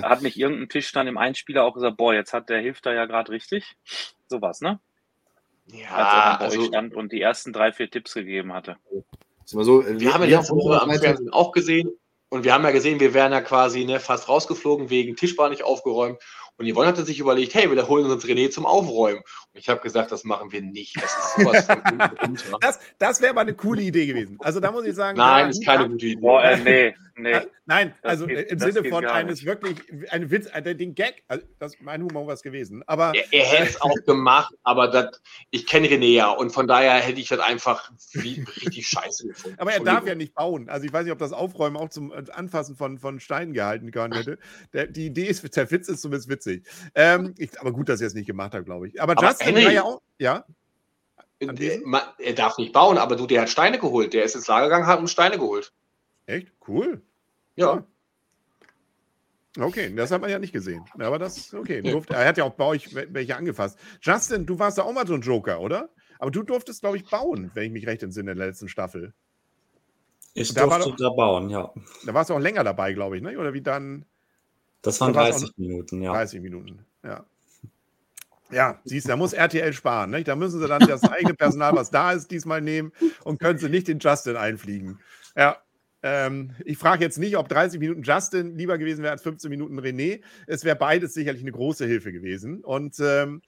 hat nicht irgendein Tisch dann im Einspieler auch gesagt, boah, jetzt hat der hilft da ja gerade richtig. Sowas, ne? Als er ja dann bei euch also stand und die ersten drei, vier Tipps gegeben hatte. Ist immer so, äh, Wir haben ja wir letzte Woche am Fernsehen auch gesehen und wir haben ja gesehen, wir wären ja quasi ne, fast rausgeflogen wegen Tischbar nicht aufgeräumt. Und Yvonne hatte sich überlegt, hey, wir holen uns René zum Aufräumen. Und ich habe gesagt, das machen wir nicht. Das ist sowas von. Das, das wäre mal eine coole Idee gewesen. Also da muss ich sagen, Nein, ja, ist keine gute Idee. Boah, äh, nee, nee. Äh, Nein, also geht- im das Sinne von eines wirklich, ein Witz, äh, den Gag, also das mein Humor was gewesen. Aber Er, er hätte es auch gemacht, aber das, ich kenne René ja und von daher hätte ich das einfach wie, richtig scheiße gefunden. Aber er darf ja nicht bauen. Also ich weiß nicht, ob das Aufräumen auch zum äh, Anfassen von, von Steinen gehalten werden hätte. Der, die Idee ist, der Witz ist zumindest witzig. Ähm, ich, aber gut, dass er es nicht gemacht hat, glaube ich. Aber, Aber Justin Henry- war ja auch. Ja, Der- Anwesend? ma- Er darf nicht bauen, aber du, der hat Steine geholt. Der ist ins Lager gegangen, hat uns Steine geholt. echt? Cool. Ja. Okay, das hat man ja nicht gesehen. Aber das, okay. Durfte, er hat ja auch bei euch welche angefasst. Justin, du warst da auch mal so ein Joker, oder? Aber du durftest, glaube ich, bauen, wenn ich mich recht entsinne, in der letzten Staffel. Ich Da durfte da bauen, ja. Da warst du auch länger dabei, glaube ich, ne? Oder wie dann? Das waren Oder war's auch 30 Minuten, ja. 30 Minuten, ja. Ja, siehst du, da muss RTL sparen. Nicht? Da müssen sie dann das eigene Personal, was da ist, diesmal nehmen und können sie nicht den Justin einfliegen. Ja, ähm, ich frage jetzt nicht, ob 30 Minuten Justin lieber gewesen wäre als 15 Minuten René. Es wäre beides sicherlich eine große Hilfe gewesen. Und ähm,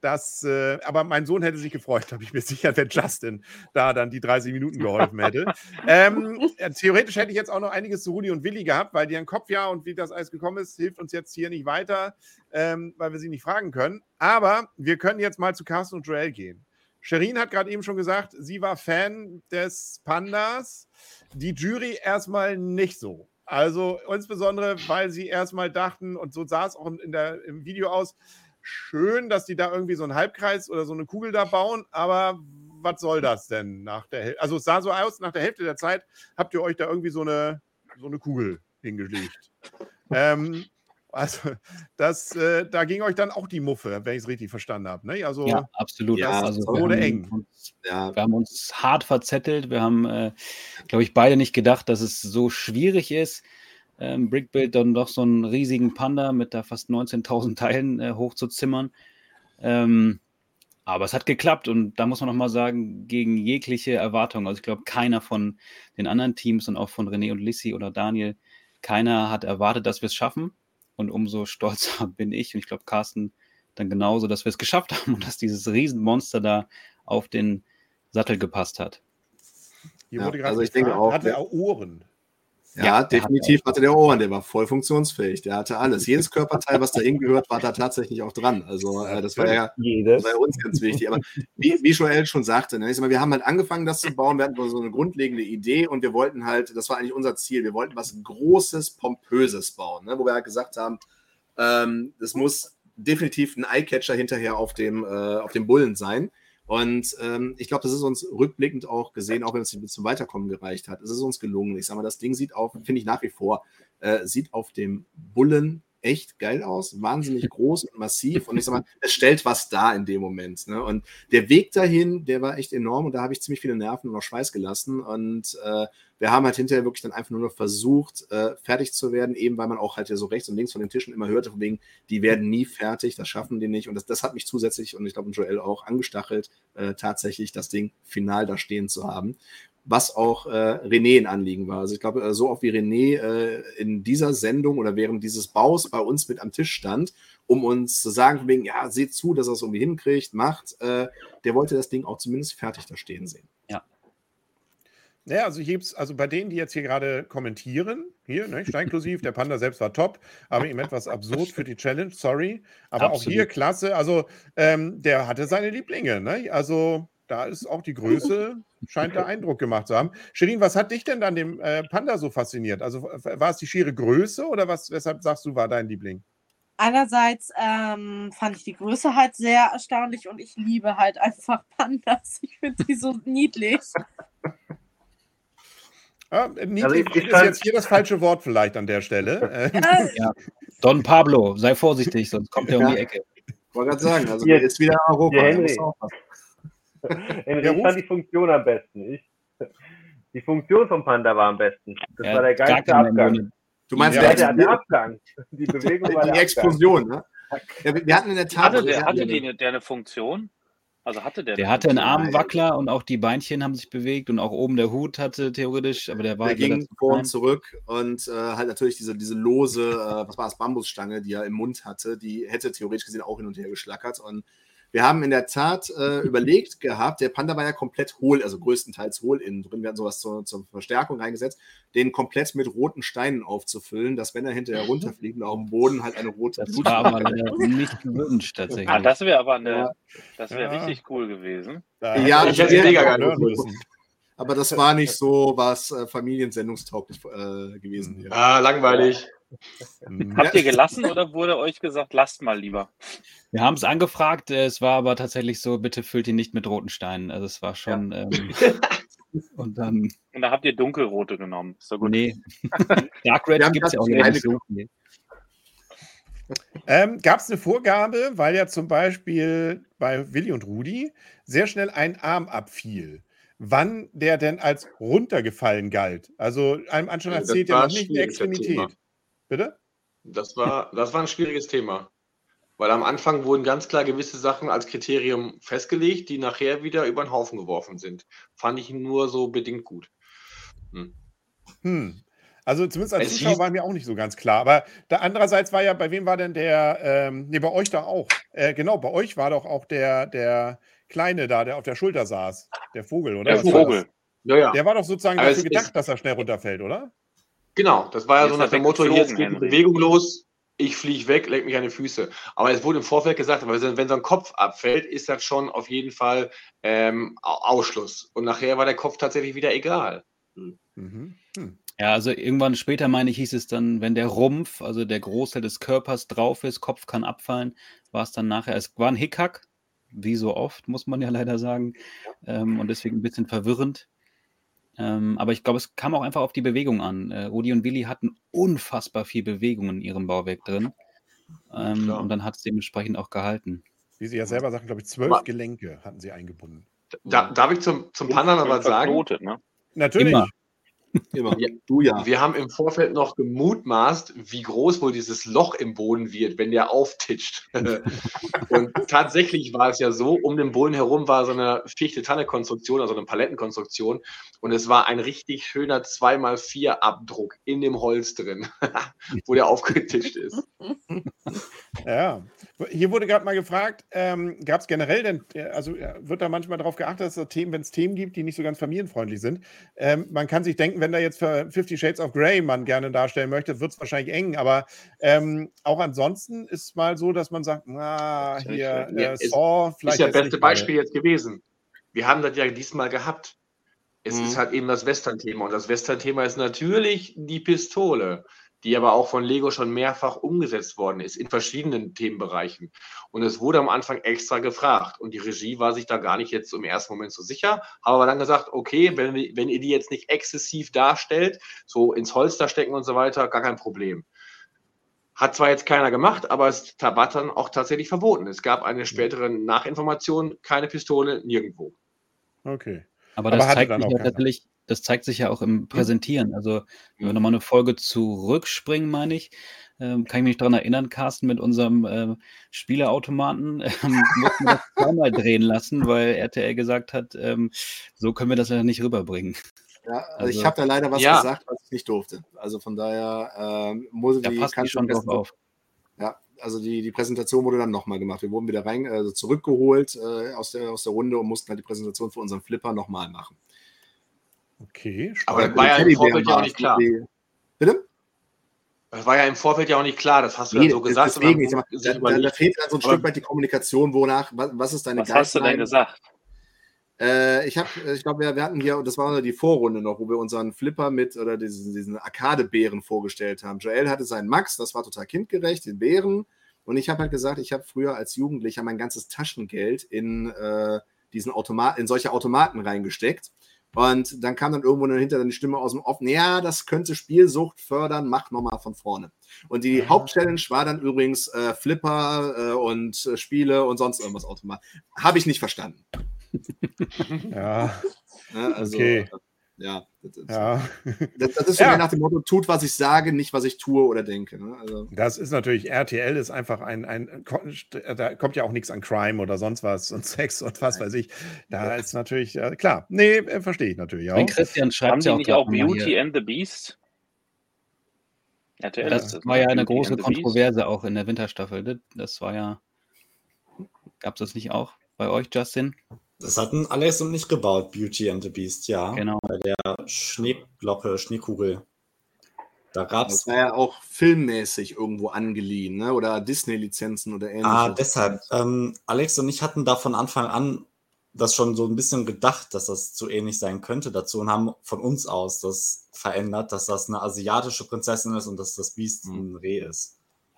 das, äh, aber mein Sohn hätte sich gefreut, bin ich mir sicher, wenn Justin da dann die 30 Minuten geholfen hätte. ähm, äh, theoretisch hätte ich jetzt auch noch einiges zu Rudi und Willi gehabt, weil deren Kopf ja und wie das alles gekommen ist, hilft uns jetzt hier nicht weiter, ähm, weil wir sie nicht fragen können. Aber wir können jetzt mal zu Carsten und Joel gehen. Sherin hat gerade eben schon gesagt, sie war Fan des Pandas. Die Jury erstmal nicht so. Also insbesondere, weil sie erstmal dachten, und so sah es auch in der, im Video aus, schön, dass die da irgendwie so einen Halbkreis oder so eine Kugel da bauen, aber was soll das denn nach der Hälfte? Also es sah so aus, nach der Hälfte der Zeit habt ihr euch da irgendwie so eine, so eine Kugel hingelegt. ähm, also das, äh, da ging euch dann auch die Muffe, wenn ich es richtig verstanden habe. Ne? Also Ja, absolut. Ja, also wurde haben eng. Uns, Ja, wir haben uns hart verzettelt. Wir haben, äh, glaube ich, beide nicht gedacht, dass es so schwierig ist, ähm, Brickbuild dann doch so einen riesigen Panda mit da fast 19.000 Teilen äh, hochzuzimmern. Ähm, aber es hat geklappt und da muss man nochmal sagen, gegen jegliche Erwartung. Also ich glaube, keiner von den anderen Teams und auch von René und Lissy oder Daniel, keiner hat erwartet, dass wir es schaffen. Und umso stolzer bin ich und ich glaube, Carsten dann genauso, dass wir es geschafft haben und dass dieses Riesenmonster da auf den Sattel gepasst hat. hier Ja, wurde gerade also ich denke gefragt, auch, hat er auch Ohren? Ja, Ja, definitiv hatte hatte der Ohren, der war voll funktionsfähig. Der hatte alles. Jedes Körperteil, was da hingehört, war da tatsächlich auch dran. Also äh, das war ja Jedes. bei uns ganz wichtig. Aber wie, wie Joel schon sagte, ne, mal, wir haben halt angefangen, das zu bauen. Wir hatten so eine grundlegende Idee und wir wollten halt, das war eigentlich unser Ziel, wir wollten was Großes, Pompöses bauen, ne, wo wir halt gesagt haben, ähm, das muss definitiv ein Eyecatcher hinterher auf dem, äh, auf dem Bullen sein. Und ähm, ich glaube, das ist uns rückblickend auch gesehen, auch wenn es nicht zum Weiterkommen gereicht hat, es ist uns gelungen. Ich sage mal, das Ding sieht auf, finde ich nach wie vor, äh, sieht auf dem Bullen echt geil aus, wahnsinnig groß und massiv. Und ich sag mal, es stellt was dar in dem Moment. Ne? Und der Weg dahin, der war echt enorm und da habe ich ziemlich viele Nerven und auch Schweiß gelassen. Und äh, wir haben halt hinterher wirklich dann einfach nur noch versucht, äh, fertig zu werden, eben weil man auch halt ja so rechts und links von den Tischen immer hörte, von wegen, die werden nie fertig, das schaffen die nicht. Und das, das hat mich zusätzlich und ich glaube Joel auch angestachelt, äh, tatsächlich das Ding final da stehen zu haben was auch äh, René ein Anliegen war. Also ich glaube, äh, so oft wie René äh, in dieser Sendung oder während dieses Baus bei uns mit am Tisch stand, um uns zu sagen, wegen, ja, seht zu, dass er es irgendwie hinkriegt, macht, äh, der wollte das Ding auch zumindest fertig da stehen sehen. Ja. Ja, also hier also bei denen, die jetzt hier gerade kommentieren, hier, ne, Steinklusiv, der Panda selbst war top, aber ihm etwas absurd für die Challenge, sorry. Aber Absolut. auch hier klasse, also ähm, der hatte seine Lieblinge, ne? Also da ist auch die Größe, scheint da Eindruck gemacht zu haben. Shirin, was hat dich denn an dem äh, Panda so fasziniert? Also war es die schiere Größe oder was, weshalb sagst du, war dein Liebling? Einerseits ähm, fand ich die Größe halt sehr erstaunlich und ich liebe halt einfach Pandas. Ich finde die so niedlich. Ja, äh, niedlich Also ich- ich ist jetzt hier das falsche Wort vielleicht an der Stelle. Äh, Ja, Don Pablo, sei vorsichtig, sonst kommt er um die Ecke. Ich wollte gerade sagen, also Hier- der ist wieder Europa. hier, Henry. Henry, Ja, fand die Funktion am besten. Ich, die Funktion vom Panda war am besten. Das Ja, war der geilste Abgang. Du meinst Ja, der, der, der Abgang. Die Bewegung war die Explosion, ne? Ja, wir hatten in der Tat. Hatte also der, hatte die, der eine Funktion? Also hatte der Der hatte einen? Armwackler und auch die Beinchen haben sich bewegt und auch oben der Hut hatte theoretisch, aber der war Der ging vor und zurück und äh, halt natürlich diese, diese lose, äh, was war das, Bambusstange, die er im Mund hatte, die hätte theoretisch gesehen auch hin und her geschlackert. Und wir haben in der Tat äh, überlegt gehabt, der Panda war ja komplett hohl, also größtenteils hohl innen drin. Wir hatten sowas zur, zur Verstärkung reingesetzt, den komplett mit roten Steinen aufzufüllen, dass wenn er hinterher runterfliegt und auf dem Boden halt eine rote Das Blut- war aber leider nicht gewünscht tatsächlich. Ah, das wäre aber eine, Ja. das wäre Ja. richtig cool gewesen. da Ja, hätte ich hätte mega lernen gefunden. müssen. Aber das war nicht so was äh, familiensendungstauglich äh, gewesen. Mhm. Ja. Ah, langweilig. Mhm. Habt ihr gelassen oder wurde euch gesagt, lasst mal lieber? Wir haben es angefragt, äh, es war aber tatsächlich so, bitte füllt ihn nicht mit roten Steinen. Also es war schon. Ähm, und dann, Und da habt ihr dunkelrote genommen. Ist doch gut. nee. Dark Red gibt es ja auch nicht so. Ähm, Gab es eine Vorgabe, weil ja zum Beispiel bei Willi und Rudi sehr schnell ein Arm abfiel, wann der denn als runtergefallen galt? Also einem Anschein Das erzählt ja war noch nicht ein eine Extremität. Bitte? Das war, das war ein schwieriges Thema. Weil am Anfang wurden ganz klar gewisse Sachen als Kriterium festgelegt, die nachher wieder über den Haufen geworfen sind. Fand ich nur so bedingt gut. Hm. Also zumindest als Es Zuschauer war mir auch nicht so ganz klar. Aber da andererseits war ja, bei wem war denn der, ähm, nee, bei euch doch auch. Äh, genau, bei euch war doch auch der, der Kleine da, der auf der Schulter saß. Der Vogel, oder? Der Was war Vogel. Ja, ja. Der war doch sozusagen Aber dafür gedacht, dass er schnell runterfällt, oder? Genau, das war ja so nach dem Motto, jetzt geht die Henry. Bewegung los, ich fliege weg, leg mich an die Füße. Aber es wurde im Vorfeld gesagt, wenn so ein Kopf abfällt, ist das schon auf jeden Fall ähm, Au- Ausschluss. Und nachher war der Kopf tatsächlich wieder egal. Mhm. Hm. Ja, also irgendwann später, meine ich, hieß es dann, wenn der Rumpf, also der Großteil des Körpers drauf ist, Kopf kann abfallen, war es dann nachher, es war ein Hickhack, wie so oft, muss man ja leider sagen, ähm, und deswegen ein bisschen verwirrend. Ähm, aber ich glaube, es kam auch einfach auf die Bewegung an. Äh, Rudi und Willi hatten unfassbar viel Bewegung in ihrem Bauwerk drin. Ähm, und dann hat es dementsprechend auch gehalten. Wie sie ja selber sagen, glaube ich, zwölf Gelenke hatten sie eingebunden. Da, darf ich zum, zum Panda noch was sagen? Verknotet, ne? Natürlich. Immer. Immer. Ja. Du ja. Wir haben im Vorfeld noch gemutmaßt, wie groß wohl dieses Loch im Boden wird, wenn der auftitscht. und tatsächlich war es ja so, um den Boden herum war so eine Fichte-Tanne-Konstruktion, also eine Palettenkonstruktion. Und es war ein richtig schöner 2x4-Abdruck in dem Holz drin, wo der aufgetitscht ist. Ja. Hier wurde gerade mal gefragt, ähm, gab es generell denn, äh, also wird da manchmal darauf geachtet, dass es Themen, wenn es Themen gibt, die nicht so ganz familienfreundlich sind. Ähm, man kann sich denken, wenn da jetzt für Fifty Shades of Grey man gerne darstellen möchte, wird es wahrscheinlich eng, aber ähm, auch ansonsten ist es mal so, dass man sagt, na, hier, äh, Saw, Das vielleicht. ist ja das beste. Beispiel jetzt gewesen. Wir haben das ja diesmal gehabt. Es Mhm. ist halt eben das Western-Thema. Und das Western-Thema ist natürlich die Pistole, die aber auch von Lego schon mehrfach umgesetzt worden ist, in verschiedenen Themenbereichen. Und es wurde am Anfang extra gefragt. Und die Regie war sich da gar nicht jetzt im ersten Moment so sicher, aber dann gesagt, okay, wenn, wenn ihr die jetzt nicht exzessiv darstellt, so ins Holster stecken und so weiter, gar kein Problem. Hat zwar jetzt keiner gemacht, aber es war dann auch tatsächlich verboten. Es gab eine spätere Nachinformation, keine Pistole, nirgendwo. Okay. Aber das hatte zeigt sich auch ja tatsächlich, das zeigt sich ja auch im Präsentieren. Also, wenn wir nochmal eine Folge zurückspringen, meine ich, ähm, kann ich mich daran erinnern, Carsten, mit unserem ähm, Spieleautomaten ähm, mussten wir das zweimal drehen lassen, weil RTL gesagt hat, ähm, so können wir das ja nicht rüberbringen. Ja, also, Also- ich habe da leider was Ja. gesagt, was ich nicht durfte. Also von daher ähm, muss Da die passt kann die schon drauf auf. Ja, also die, die Präsentation wurde dann nochmal gemacht. Wir wurden wieder rein, also zurückgeholt äh, aus, der, aus der Runde und mussten halt die Präsentation für unseren Flipper nochmal machen. Okay, Aber spannend. das war ja im Vorfeld ja auch nicht klar. Bitte? Das war ja im Vorfeld ja auch nicht klar. Das hast du ja so gesagt. deswegen, ich sag mal, da, da, fehlt dann so ein Aber- Stück weit die Kommunikation, wonach, was, was ist deine Was hast du denn gesagt? Äh, ich habe, ich glaube, wir, wir hatten hier, das war die Vorrunde noch, wo wir unseren Flipper mit oder diesen, diesen Arcade-Bären vorgestellt haben. Joel hatte seinen Max, das war total kindgerecht, den Bären. Und ich habe halt gesagt, ich habe früher als Jugendlicher mein ganzes Taschengeld in äh, diesen Automat, in solche Automaten reingesteckt. Und dann kam dann irgendwo dahinter dann die Stimme aus dem Off, ja, das könnte Spielsucht fördern, mach nochmal von vorne. Und die Ah. Hauptchallenge war dann übrigens äh, Flipper äh, und äh, Spiele und sonst irgendwas Automat. Habe ich nicht verstanden. Ja, Ne? Also, Okay. Äh, ja, das, das, ja. das, das ist so Ja. nach dem Motto, tut, was ich sage, nicht, was ich tue oder denke. Ne? Also, Das ist natürlich, RTL ist einfach ein, ein, da kommt ja auch nichts an Crime oder sonst was und Sex und was weiß ich. Da ist natürlich, äh, klar, nee, äh, verstehe ich natürlich auch. Wenn Christian schreibt Haben ja auch, nicht auch Beauty hier. and the Beast? RTL Das war ja eine große. Kontroverse auch in der Winterstaffel. Das- Das war ja. Gab es das nicht auch bei euch, Justin? Das hatten Alex und ich gebaut, Beauty and the Beast, ja. Genau. Bei der Schneeglocke, Schneekugel. Da gab das es. war ja auch filmmäßig irgendwo angeliehen, ne? oder Disney-Lizenzen oder ähnliches. Ah, deshalb. Ähm, Alex und ich hatten da von Anfang an das schon so ein bisschen gedacht, dass das zu ähnlich sein könnte dazu und haben von uns aus das verändert, dass das eine asiatische Prinzessin ist und dass das Biest ein Reh ist.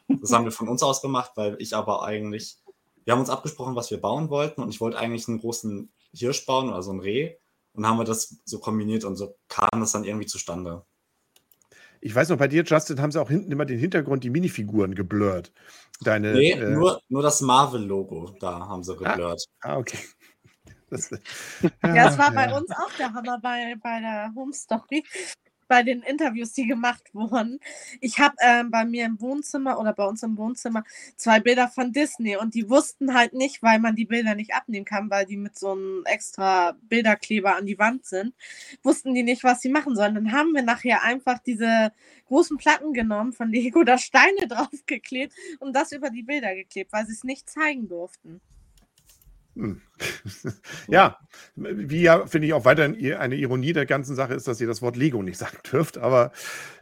Das haben wir von uns aus gemacht, weil ich aber eigentlich, wir haben uns abgesprochen, was wir bauen wollten und ich wollte eigentlich einen großen Hirsch bauen, also ein Reh und haben wir das so kombiniert und so kam das dann irgendwie zustande. Ich weiß noch, bei dir, Justin, haben sie auch hinten immer den Hintergrund, die Minifiguren geblurrt. Deine, Nee, äh, nur, nur das Marvel-Logo, da haben sie geblurrt. Ah, okay. Das, Ja, es war bei ja. uns auch der Hammer bei, bei der Home Story, bei den Interviews, die gemacht wurden. Ich habe ähm, bei mir im Wohnzimmer oder bei uns im Wohnzimmer zwei Bilder von Disney und die wussten halt nicht, weil man die Bilder nicht abnehmen kann, weil die mit so einem extra Bilderkleber an die Wand sind, wussten die nicht, was sie machen sollen. Dann haben wir nachher einfach diese großen Platten genommen von Lego, da Steine draufgeklebt und das über die Bilder geklebt, weil sie es nicht zeigen durften. Hm. ja, wie ja, finde ich auch weiterhin eine Ironie der ganzen Sache ist, dass ihr das Wort Lego nicht sagen dürft, aber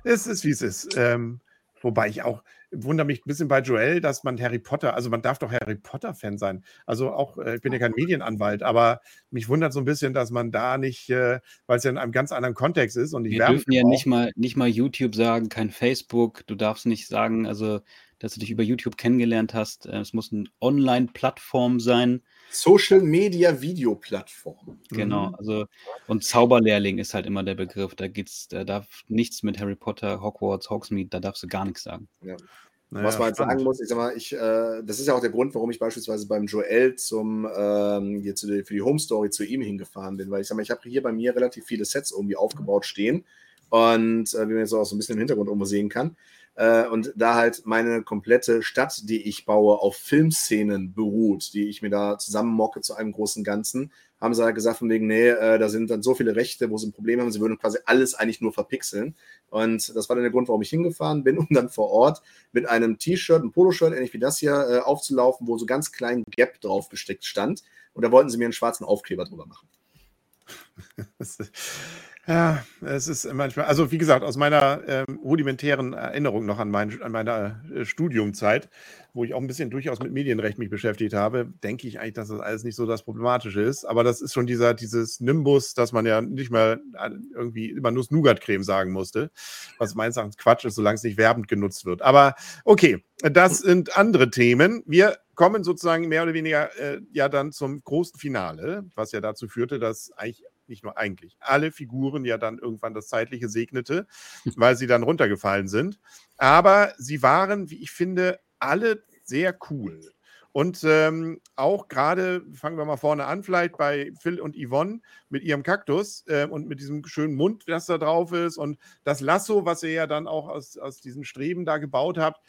es ist, wie es ist. Ähm, wobei ich auch wundere mich ein bisschen bei Joel, dass man Harry Potter, also man darf doch Harry Potter-Fan sein. Also auch, äh, ich bin ja kein Medienanwalt, aber mich wundert so ein bisschen, dass man da nicht, äh, weil es ja in einem ganz anderen Kontext ist und die Wir dürfen ja nicht mal, nicht mal YouTube sagen, kein Facebook. Du darfst nicht sagen, also, dass du dich über YouTube kennengelernt hast. Äh, Es muss eine Online-Plattform sein. Social Media Videoplattform. Genau, Mhm. also und Zauberlehrling ist halt immer der Begriff. Da geht's, da darf nichts mit Harry Potter, Hogwarts, Hogsmeade, da darfst du gar nichts sagen. Ja. Naja, Was man halt spannend. sagen muss, ich sag mal, ich, äh, das ist ja auch der Grund, warum ich beispielsweise beim Joel zum, ähm, hier zu für die Home Story zu ihm hingefahren bin, weil ich sag mal, ich habe hier bei mir relativ viele Sets irgendwie aufgebaut stehen und äh, wie man jetzt auch so ein bisschen im Hintergrund irgendwo sehen kann. Äh, und da halt meine komplette Stadt, die ich baue, auf Filmszenen beruht, die ich mir da zusammenmocke zu einem großen Ganzen, haben sie halt gesagt von wegen, nee, äh, da sind dann so viele Rechte, wo sie ein Problem haben, sie würden quasi alles eigentlich nur verpixeln. Und das war dann der Grund, warum ich hingefahren bin, um dann vor Ort mit einem T-Shirt, einem Poloshirt, ähnlich wie das hier, äh, aufzulaufen, wo so ganz klein Gap drauf gesteckt stand. Und da wollten sie mir einen schwarzen Aufkleber drüber machen. Ja, es ist manchmal, also wie gesagt, aus meiner ähm, rudimentären Erinnerung noch an, mein, an meine äh, Studiumzeit, wo ich auch ein bisschen durchaus mit Medienrecht mich beschäftigt habe, denke ich eigentlich, dass das alles nicht so das Problematische ist. Aber das ist schon dieser, dieses Nimbus, dass man ja nicht mehr äh, irgendwie immer nur Nougat-Creme sagen musste, was meines Erachtens Quatsch ist, solange es nicht werbend genutzt wird. Aber okay, das sind andere Themen. Wir kommen sozusagen mehr oder weniger äh, ja dann zum großen Finale, was ja dazu führte, dass eigentlich nicht nur eigentlich, alle Figuren ja dann irgendwann das Zeitliche segnete, weil sie dann runtergefallen sind. Aber sie waren, wie ich finde, alle sehr cool. Und ähm, auch gerade, fangen wir mal vorne an, vielleicht bei Phil und Yvonne mit ihrem Kaktus äh, und mit diesem schönen Mund, das da drauf ist und das Lasso, was ihr ja dann auch aus, aus diesen Streben da gebaut habt,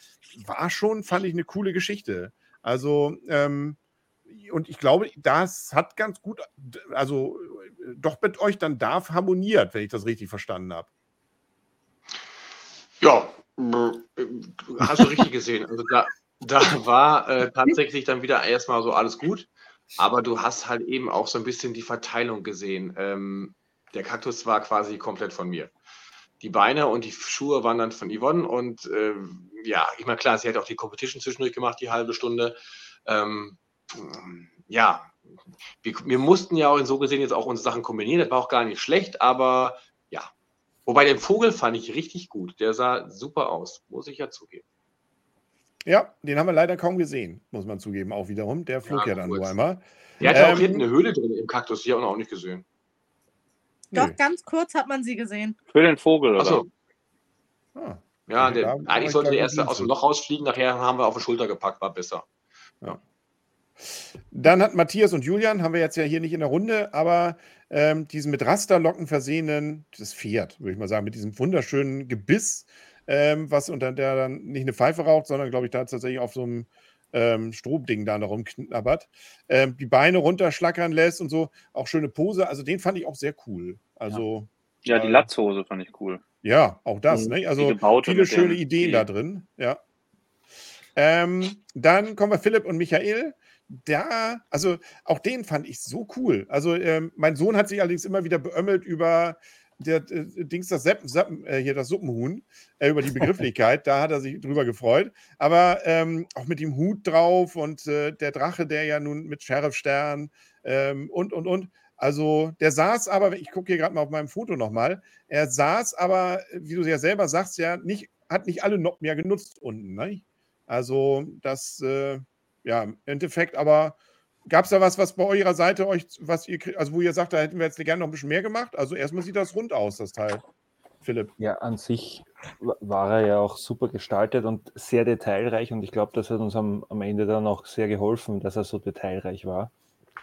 war schon, fand ich, eine coole Geschichte. Also, ähm, und ich glaube, das hat ganz gut, also doch mit euch dann da harmoniert, wenn ich das richtig verstanden habe. Ja, hast du richtig gesehen. Also da, da war äh, tatsächlich dann wieder erstmal so alles gut, aber du hast halt eben auch so ein bisschen die Verteilung gesehen. Ähm, der Kaktus war quasi komplett von mir. Die Beine und die Schuhe waren dann von Yvonne und äh, ja, ich meine, klar, sie hat auch die Competition zwischendurch gemacht, die halbe Stunde. Ähm, ja, wir, wir, mussten ja auch in so gesehen jetzt auch unsere Sachen kombinieren. Das war auch gar nicht schlecht, aber ja. Wobei den Vogel fand ich richtig gut. Der sah super aus, muss ich ja zugeben. Ja, den haben wir leider kaum gesehen, muss man zugeben, auch wiederum. Der flog ja, ja dann kurz. nur einmal. Der hatte ähm, auch hinten eine Höhle drin im Kaktus, die haben wir auch nicht gesehen. Doch, Nö. ganz kurz hat man sie gesehen. Für den Vogel, oder? Achso. Ah, ja, der, eigentlich sollte der erste aus dem Loch rausfliegen, nachher haben wir auf die Schulter gepackt, war besser. Ja. Dann hat Matthias und Julian, haben wir jetzt ja hier nicht in der Runde, aber ähm, diesen mit Rasterlocken versehenen, das Pferd, würde ich mal sagen, mit diesem wunderschönen Gebiss, ähm, was unter der dann nicht eine Pfeife raucht, sondern glaube ich da tatsächlich auf so einem ähm, Stromding da noch rumknabbert, ähm, die Beine runterschlackern lässt und so, auch schöne Pose. Also den fand ich auch sehr cool. Also ja, ja die Latzhose fand ich cool. Ja, auch das. Mhm. Ne? Also viele schöne Ideen da drin. Ja. Ähm, dann kommen wir Philipp und Michael. Da, also auch den fand ich so cool. Also ähm, mein Sohn hat sich allerdings immer wieder beömmelt über der äh, Dings, das Seppen, Seppen, äh, hier das Suppenhuhn, äh, über die Begrifflichkeit, da hat er sich drüber gefreut. Aber ähm, auch mit dem Hut drauf und äh, der Drache, der ja nun mit Sheriffstern ähm, und, und, und. Also der saß aber, ich gucke hier gerade mal auf meinem Foto nochmal, er saß aber, wie du ja selber sagst, ja, nicht, hat nicht alle Noppen ja genutzt unten. Ne? Also das, äh, ja, im Endeffekt aber Gab es da was, was bei eurer Seite euch, was ihr, also wo ihr sagt, da hätten wir jetzt gerne noch ein bisschen mehr gemacht? Also erstmal sieht das rund aus, das Teil. Philipp. Ja, an sich war er ja auch super gestaltet und sehr detailreich und ich glaube, das hat uns am, am Ende dann auch sehr geholfen, dass er so detailreich war.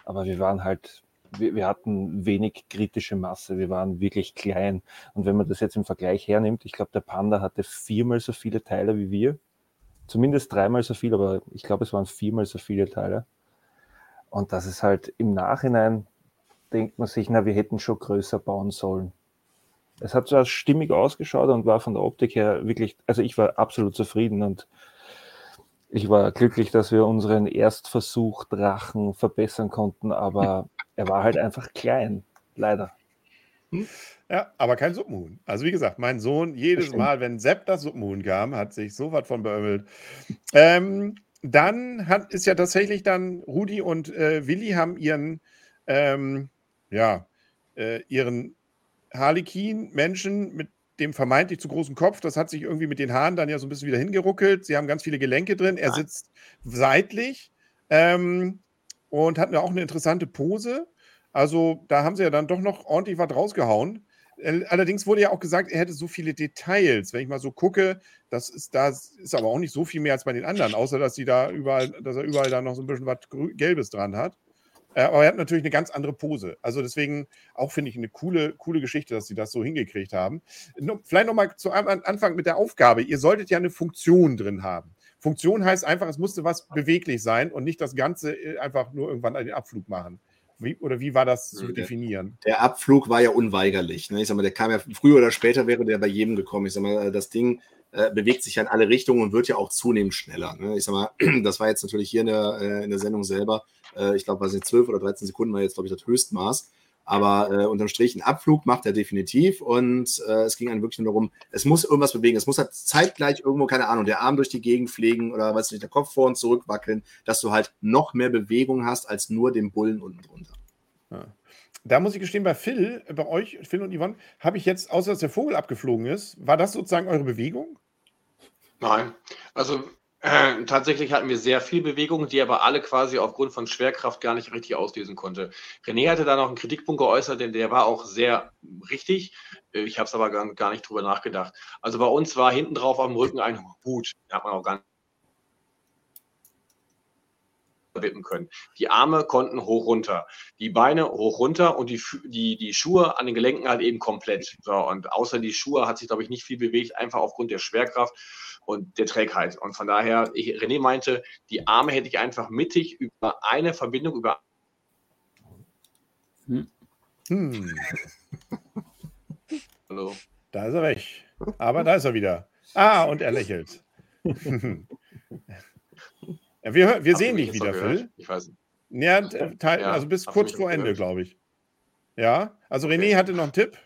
Aber wir waren halt, wir, wir hatten wenig kritische Masse, wir waren wirklich klein. Und wenn man das jetzt im Vergleich hernimmt, ich glaube, der Panda hatte viermal so viele Teile wie wir. Zumindest dreimal so viel, aber ich glaube, es waren viermal so viele Teile. Und das ist halt im Nachhinein, denkt man sich, na, wir hätten schon größer bauen sollen. Es hat zwar stimmig ausgeschaut und war von der Optik her wirklich, also ich war absolut zufrieden und ich war glücklich, dass wir unseren Erstversuch Drachen verbessern konnten, aber er war halt einfach klein, leider. Hm? Ja, aber kein Suppenhuhn. Also wie gesagt, mein Sohn, jedes Mal, wenn Sepp das Suppenhuhn kam, hat sich sofort von beömmelt. Ähm, dann hat, ist ja tatsächlich dann Rudi und äh, Willi haben ihren, ähm, ja, äh, ihren Harlekin-Menschen mit dem vermeintlich zu großen Kopf, das hat sich irgendwie mit den Haaren dann ja so ein bisschen wieder hingeruckelt. Sie haben ganz viele Gelenke drin. Er sitzt seitlich ähm, und hat auch eine interessante Pose. Also da haben sie ja dann doch noch ordentlich was rausgehauen. Äh, allerdings wurde ja auch gesagt, er hätte so viele Details. Wenn ich mal so gucke, das ist da ist aber auch nicht so viel mehr als bei den anderen, außer dass sie da überall, dass er überall da noch so ein bisschen was Gelbes dran hat. Äh, aber er hat natürlich eine ganz andere Pose. Also deswegen auch finde ich eine coole, coole Geschichte, dass sie das so hingekriegt haben. Vielleicht nochmal zu Anfang mit der Aufgabe. Ihr solltet ja eine Funktion drin haben. Funktion heißt einfach, es musste was beweglich sein und nicht das Ganze äh, einfach nur irgendwann einen Abflug machen. Wie, oder wie war das zu der, definieren? Der Abflug war ja unweigerlich. Ne? Ich sag mal, der kam ja früher oder später wäre der bei jedem gekommen. Ich sag mal, das Ding äh, bewegt sich ja in alle Richtungen und wird ja auch zunehmend schneller. Ne? Ich sag mal, das war jetzt natürlich hier in der, äh, in der Sendung selber, äh, ich glaube, was sind 12 oder 13 Sekunden war jetzt, glaube ich, das Höchstmaß. Aber äh, unterm Strich ein Abflug macht er definitiv und äh, es ging einem wirklich nur darum, es muss irgendwas bewegen. Es muss halt zeitgleich irgendwo, keine Ahnung, der Arm durch die Gegend fliegen oder weiß nicht, der Kopf vor und zurück wackeln, dass du halt noch mehr Bewegung hast als nur den Bullen unten drunter. Ja. Da muss ich gestehen, bei Phil, bei euch, Phil und Yvonne, habe ich jetzt, außer dass der Vogel abgeflogen ist, war das sozusagen eure Bewegung? Nein. Also tatsächlich hatten wir sehr viel Bewegung, die aber alle quasi aufgrund von Schwerkraft gar nicht richtig auslesen konnte. René hatte da noch einen Kritikpunkt geäußert, denn der war auch sehr richtig. Äh, Ich habe es aber gar, nicht drüber nachgedacht. Also bei uns war hinten drauf am Rücken ein Hut. Da hat man auch gar nicht wippen können. Die Arme konnten hoch runter, die Beine hoch runter und die, die, die Schuhe an den Gelenken halt eben komplett. So, und außer die Schuhe hat sich, glaube ich, nicht viel bewegt, einfach aufgrund der Schwerkraft und der Trägheit. Und von daher, ich, René meinte, die Arme hätte ich einfach mittig über eine Verbindung, über Hm, Hallo. da ist er weg. Aber da ist er wieder. Ah, und er lächelt. ja, wir wir sehen dich wieder? Phil. Ich weiß nicht. Ja, teil, Ja, also bis kurz vor Ende, glaube ich. Ja, also René hatte noch einen Tipp.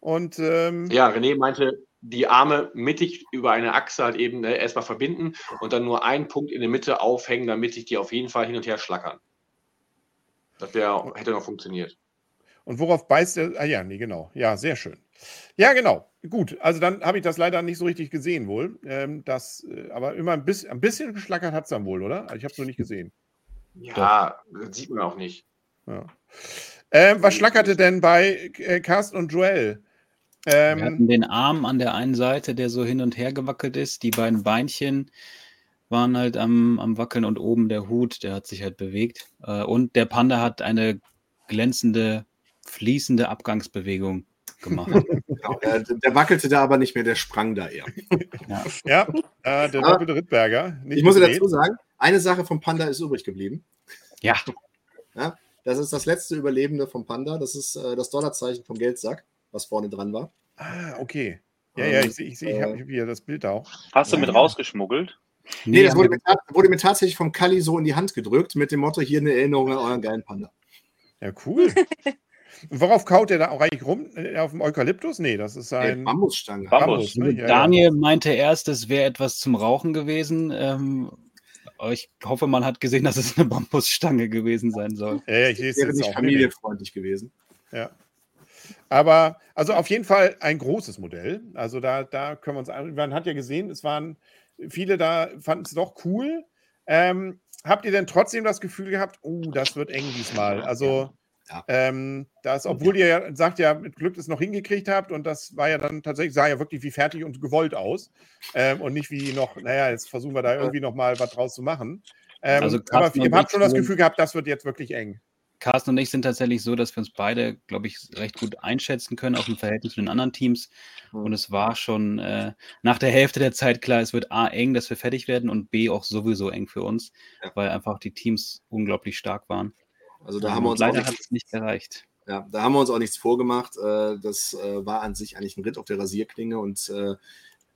Und ähm, Ja, René meinte, die Arme mittig über eine Achse halt eben ne, erstmal verbinden und dann nur einen Punkt in der Mitte aufhängen, damit sich die auf jeden Fall hin und her schlackern. Das wär, hätte noch funktioniert. Und worauf beißt er? Ah ja, nee, genau. Ja, sehr schön. Ja, genau. Gut, also dann habe ich das leider nicht so richtig gesehen wohl. Ähm, das, äh, aber immer ein bisschen, ein bisschen geschlackert hat es dann wohl, oder? Also ich habe es noch nicht gesehen. Ja, das sieht man auch nicht. Ja. Ähm, was schlackerte denn bei äh, Carsten und Joel? Wir Ähm, hatten den Arm an der einen Seite, der so hin und her gewackelt ist. Die beiden Beinchen waren halt am, am Wackeln und oben der Hut, der hat sich halt bewegt. Äh, Und der Panda hat eine glänzende, fließende Abgangsbewegung gemacht. Genau, der, der wackelte da aber nicht mehr, der sprang da eher. ja. ja, äh, der Aber doppelte Rittberger. nicht Ich muss dazu sagen, eine Sache vom Panda ist übrig geblieben. ja, Ja, das ist das letzte Überlebende vom Panda. Das ist äh, das Dollarzeichen vom Geldsack, was vorne dran war. Ah, okay. Ja, ja, ich sehe, ich, seh, ich habe Äh, hier das Bild auch. Hast du mit Ja. rausgeschmuggelt? Nee, das haben wurde mir, wurde mir tatsächlich vom Kali so in die Hand gedrückt, mit dem Motto: hier eine Erinnerung an euren geilen Panda. Ja, cool. Und worauf kaut der da auch eigentlich rum? Äh, Auf dem Eukalyptus? Nee, das ist Ey, ein Bambusstange. Bambus. ne? Ja, ja. Daniel meinte erst, es wäre etwas zum Rauchen gewesen. Ähm, ich hoffe, man hat gesehen, dass es eine Bambusstange gewesen sein soll. Ja, ja, ich sehe es Wäre nicht auch. Nee, nee. familienfreundlich gewesen. Ja. Aber, also auf jeden Fall ein großes Modell. Also da, da können wir uns, ein- man hat ja gesehen, es waren viele da, fanden es doch cool. Ähm, habt ihr denn trotzdem das Gefühl gehabt, oh, das wird eng diesmal? Also, Ja. ähm, das, obwohl ihr ja, sagt ja, mit Glück es noch hingekriegt habt und das war ja dann tatsächlich, sah ja wirklich wie fertig und gewollt aus ähm, und nicht wie noch, naja, jetzt versuchen wir da irgendwie noch mal was draus zu machen. Ähm, Also aber ihr habt schon das Gefühl gehabt, das wird jetzt wirklich eng. Carsten und ich sind tatsächlich so, dass wir uns beide, glaube ich, recht gut einschätzen können, auch im Verhältnis zu den anderen Teams. Hm. Und es war schon äh, nach der Hälfte der Zeit klar, es wird A eng, dass wir fertig werden und B auch sowieso eng für uns, Ja. weil einfach die Teams unglaublich stark waren. Also da haben wir uns auch leider hat nichts, es nicht gereicht. ja, da haben wir uns auch nichts vorgemacht. Äh, Das äh, war an sich eigentlich ein Ritt auf der Rasierklinge und äh,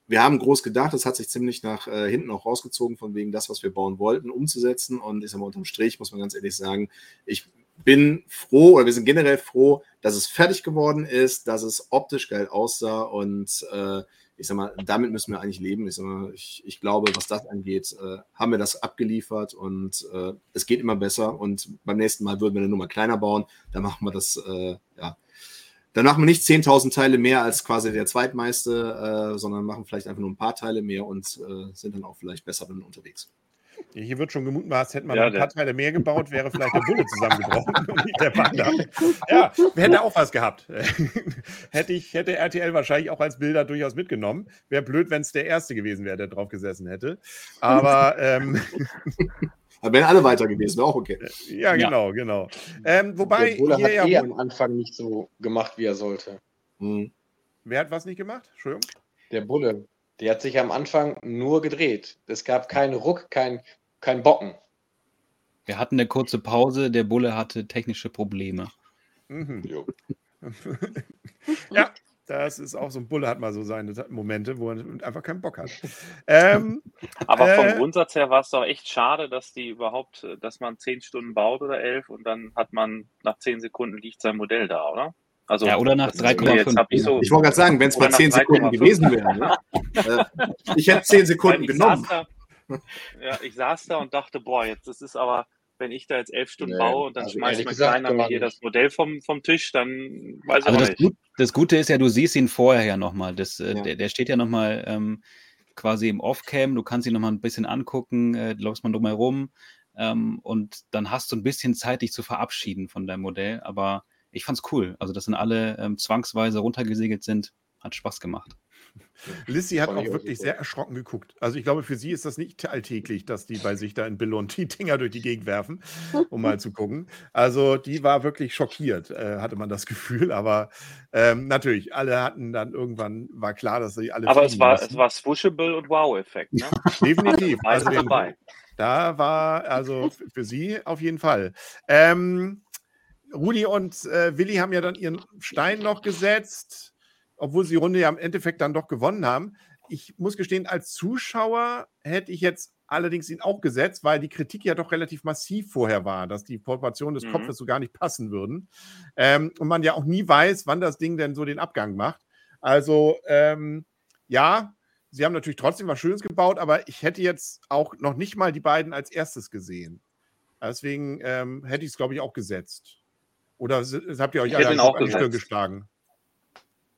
wir haben groß gedacht, das hat sich ziemlich nach äh, hinten auch rausgezogen, von wegen das, was wir bauen wollten, umzusetzen. Und ich sag mal, unterm Strich muss man ganz ehrlich sagen, ich bin froh oder wir sind generell froh, dass es fertig geworden ist, dass es optisch geil aussah und äh, ich sag mal, damit müssen wir eigentlich leben. Ich, sag mal, ich, ich glaube, was das angeht, äh, haben wir das abgeliefert und äh, es geht immer besser. Und beim nächsten Mal würden wir eine Nummer kleiner bauen. Da machen wir das, äh, ja. Dann machen wir nicht 10.000 Teile mehr als quasi der Zweitmeister, äh, sondern machen vielleicht einfach nur ein paar Teile mehr und äh, sind dann auch vielleicht besser dann unterwegs. Hier wird schon gemutmaßt, hätte man Ja, ein paar Teile mehr gebaut, wäre vielleicht der Bulle zusammengebrochen und nicht der Panda. Ja, hätte auch was gehabt. hätte, ich, hätte RTL wahrscheinlich auch als Bilder durchaus mitgenommen. Wäre blöd, wenn es der Erste gewesen wäre, der drauf gesessen hätte. Aber ähm, Aber wären alle weiter gewesen, wäre auch okay. ja, Ja. genau, genau. Ähm, wobei, der Bulle hier hat ja eh wohl, am Anfang nicht so gemacht, wie er sollte. Hm. wer hat was nicht gemacht? Entschuldigung. Der Bulle, der hat sich am Anfang nur gedreht. Es gab keinen Ruck, kein, kein Bocken. Wir hatten eine kurze Pause, der Bulle hatte technische Probleme. Mhm. Jo. ja, das ist auch so ein Bulle, hat mal so seine Momente, wo er einfach keinen Bock hat. Ähm, Aber vom Äh, Grundsatz her war es doch echt schade, dass die überhaupt, äh, dass man zehn Stunden baut oder elf und dann hat man nach zehn Sekunden liegt sein Modell da, oder? Also Ja, oder nach das ist mir 3,5. Jetzt hab ich so. Ich wollte gerade sagen, wenn es mal nach 10 Sekunden 3,5. gewesen wären. Ne? äh, ich hätte 10 Sekunden ich genommen. Saß da, ja, ich saß da und dachte, boah, jetzt das ist aber, wenn ich da jetzt elf Stunden Nee, baue und dann also schmeißt mein gesagt, Kleiner mir hier das Modell vom, vom Tisch, dann weiß ich Also das, nicht. Gut, das Gute ist ja, du siehst ihn vorher ja nochmal. Das, äh, Ja. der, der steht ja nochmal ähm, quasi im Off-Cam. Du kannst ihn nochmal ein bisschen angucken, äh, läufst mal drumherum ähm, und dann hast du ein bisschen Zeit, dich zu verabschieden von deinem Modell. Aber ich fand's cool. Also, dass dann alle ähm, zwangsweise runtergesegelt sind, hat Spaß gemacht. Lissy hat auch ich auch wirklich sehr erschrocken geguckt. Also ich glaube, für sie ist das nicht alltäglich, dass die bei sich da in Billund die Dinger durch die Gegend werfen, um mal zu gucken. Also die war wirklich schockiert, äh, hatte man das Gefühl. Aber ähm, natürlich, alle hatten dann irgendwann, war klar, dass sie alle Aber es war, mussten. es war Swooshable und Wow-Effekt. Ne? Definitiv. Also den, dabei. da war, also für sie auf jeden Fall. Ähm, Rudi und äh, Willi haben ja dann ihren Stein noch gesetzt, obwohl sie die Runde ja im Endeffekt dann doch gewonnen haben. Ich muss gestehen, als Zuschauer hätte ich jetzt allerdings ihn auch gesetzt, weil die Kritik ja doch relativ massiv vorher war, dass die Proportionen des Mhm. Kopfes so gar nicht passen würden. Ähm, und man ja auch nie weiß, wann das Ding denn so den Abgang macht. Also, ähm, ja, sie haben natürlich trotzdem was Schönes gebaut, aber ich hätte jetzt auch noch nicht mal die beiden als erstes gesehen. Deswegen ähm, hätte ich es, glaube ich, auch gesetzt. Oder habt ihr euch Ich alle auch die Stirn geschlagen?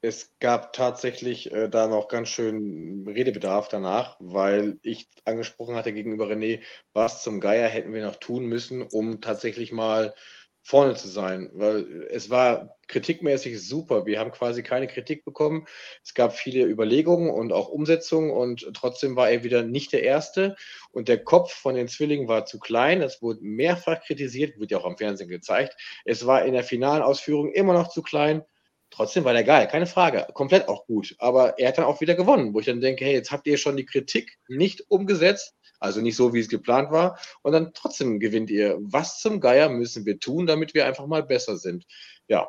Es gab tatsächlich äh, da noch ganz schön Redebedarf danach, weil ich angesprochen hatte gegenüber René, was zum Geier hätten wir noch tun müssen, um tatsächlich mal vorne zu sein. Weil es war kritikmäßig super. Wir haben quasi keine Kritik bekommen. Es gab viele Überlegungen und auch Umsetzungen und trotzdem war er wieder nicht der Erste. Und der Kopf von den Zwillingen war zu klein. Es wurde mehrfach kritisiert, wird ja auch am Fernsehen gezeigt. Es war in der finalen Ausführung immer noch zu klein. Trotzdem war der geil, keine Frage. Komplett auch gut. Aber er hat dann auch wieder gewonnen, wo ich dann denke, hey, jetzt habt ihr schon die Kritik nicht umgesetzt, also nicht so, wie es geplant war, und dann trotzdem gewinnt ihr. Was zum Geier müssen wir tun, damit wir einfach mal besser sind? Ja,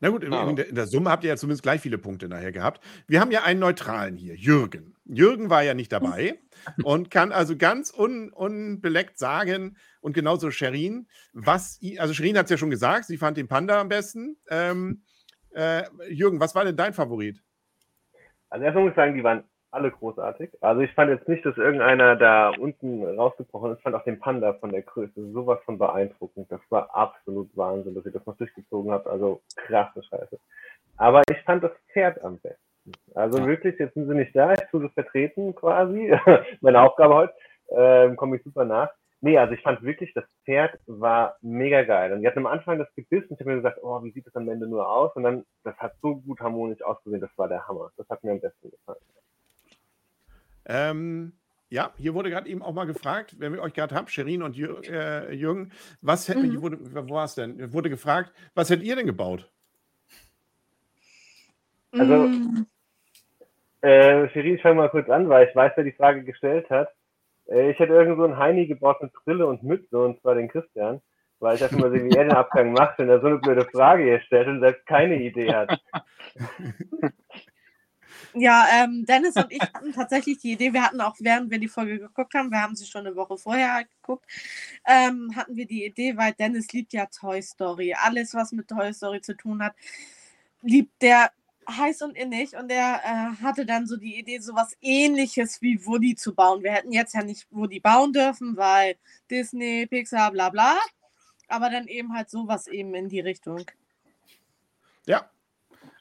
Na gut, in, in, der, in der Summe habt ihr ja zumindest gleich viele Punkte nachher gehabt. Wir haben ja einen Neutralen hier, Jürgen. Jürgen war ja nicht dabei und kann also ganz un, unbeleckt sagen, und genauso Sherin, was, also Sherin hat es ja schon gesagt, sie fand den Panda am besten. Ähm, äh, Jürgen, was war denn dein Favorit? Also erstmal muss ich sagen, die waren alle großartig. Also ich fand jetzt nicht, dass irgendeiner da unten rausgebrochen ist. Ich fand auch den Panda von der Größe sowas von beeindruckend. Das war absolut Wahnsinn, dass ihr das noch durchgezogen habt. Also krasse Scheiße. Aber ich fand das Pferd am besten. Also Ja. wirklich, jetzt sind sie nicht da. Ich tue das vertreten quasi. Meine Aufgabe heute. Ähm, Komme ich super nach. Nee, also ich fand wirklich, das Pferd war mega geil. Und die hatten am Anfang das Gebiss und ich habe mir gesagt, oh, wie sieht das am Ende nur aus? Und dann, das hat so gut harmonisch ausgesehen, das war der Hammer. Das hat mir am besten gefallen. Ähm, ja, hier wurde gerade eben auch mal gefragt, wenn wir euch gerade habt, Sherin und Jür, äh, Jürgen, was hätten, Mhm. wurde, wo war es denn? Wurde gefragt, was hättet ihr denn gebaut? Also- Mm, Äh, Shirin, ich fange mal kurz an, weil ich weiß, wer die Frage gestellt hat. Äh, ich hätte irgend so einen Heini gebaut mit Brille und Mütze, und zwar den Christian, weil ich einfach mal sehe, wie er den Abgang macht, wenn er so eine blöde Frage hier stellt und selbst keine Idee hat. Ja, ähm, Dennis und ich hatten tatsächlich die Idee, wir hatten auch, während wir die Folge geguckt haben, wir haben sie schon eine Woche vorher geguckt, ähm, hatten wir die Idee, weil Dennis liebt ja Toy Story. Alles, was mit Toy Story zu tun hat, liebt der heiß und innig. Und er äh, hatte dann so die Idee, sowas ähnliches wie Woody zu bauen. Wir hätten jetzt ja nicht Woody bauen dürfen, weil Disney, Pixar, bla bla. Aber dann eben halt sowas eben in die Richtung. Ja.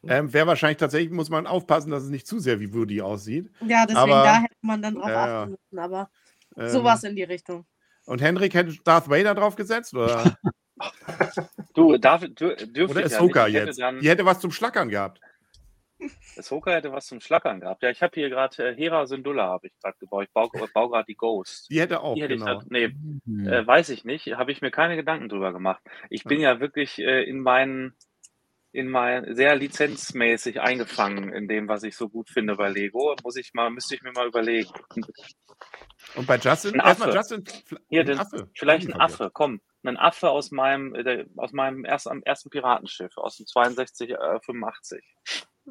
Ähm, Wäre wahrscheinlich tatsächlich, muss man aufpassen, dass es nicht zu sehr wie Woody aussieht. Ja, deswegen Aber- da hätte man dann drauf ja. achten müssen. Aber Ähm, sowas in die Richtung. Und Henrik hätte Darth Vader drauf gesetzt? Oder, Du, darf, dür, dürfte oder ich ja Ahsoka nicht. Ich hätte jetzt? Dann, Die hätte was zum Schlackern gehabt. Ahsoka hätte was zum Schlackern gehabt. Ja, ich habe hier gerade äh, Hera Syndulla habe ich gerade gebaut. Ich baue, baue gerade die Ghost. Die hätte auch, Die hätte genau. ich grad, nee, Hm. äh, weiß ich nicht. Habe ich mir keine Gedanken drüber gemacht. Ich bin ja wirklich äh, in meinen in mein sehr lizenzmäßig eingefangen in dem, was ich so gut finde bei Lego. Muss ich mal, müsste ich mir mal überlegen. Und bei Justin? Ein Erstmal Affe. Justin. Hier, den, Affe. vielleicht ein. Affe, komm. Ein Affe aus meinem, äh, der, aus meinem erst, ersten Piratenschiff, aus dem 62, äh, 85.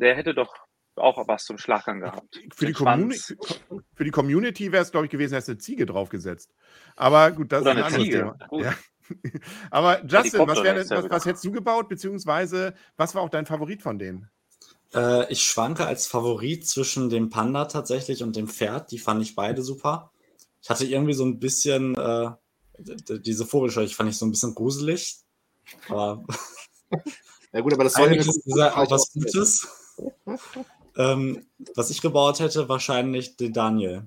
Der hätte doch auch was zum Schlackern gehabt. Für die, für die Community wäre es, glaube ich, gewesen, hättest du eine Ziege draufgesetzt. Aber gut, das Oder ist ein eine anderes Ziege. Thema. Ja. Aber Justin, was, wär, was, was hättest du gebaut, beziehungsweise was war auch dein Favorit von denen? Äh, ich schwanke als Favorit zwischen dem Panda tatsächlich und dem Pferd. Die fand ich beide super. Ich hatte irgendwie so ein bisschen äh, diese Vogelscheuche, fand ich so ein bisschen gruselig. Aber Ja gut, aber das soll ja auch was Gutes. Ähm, was ich gebaut hätte, wahrscheinlich den Daniel.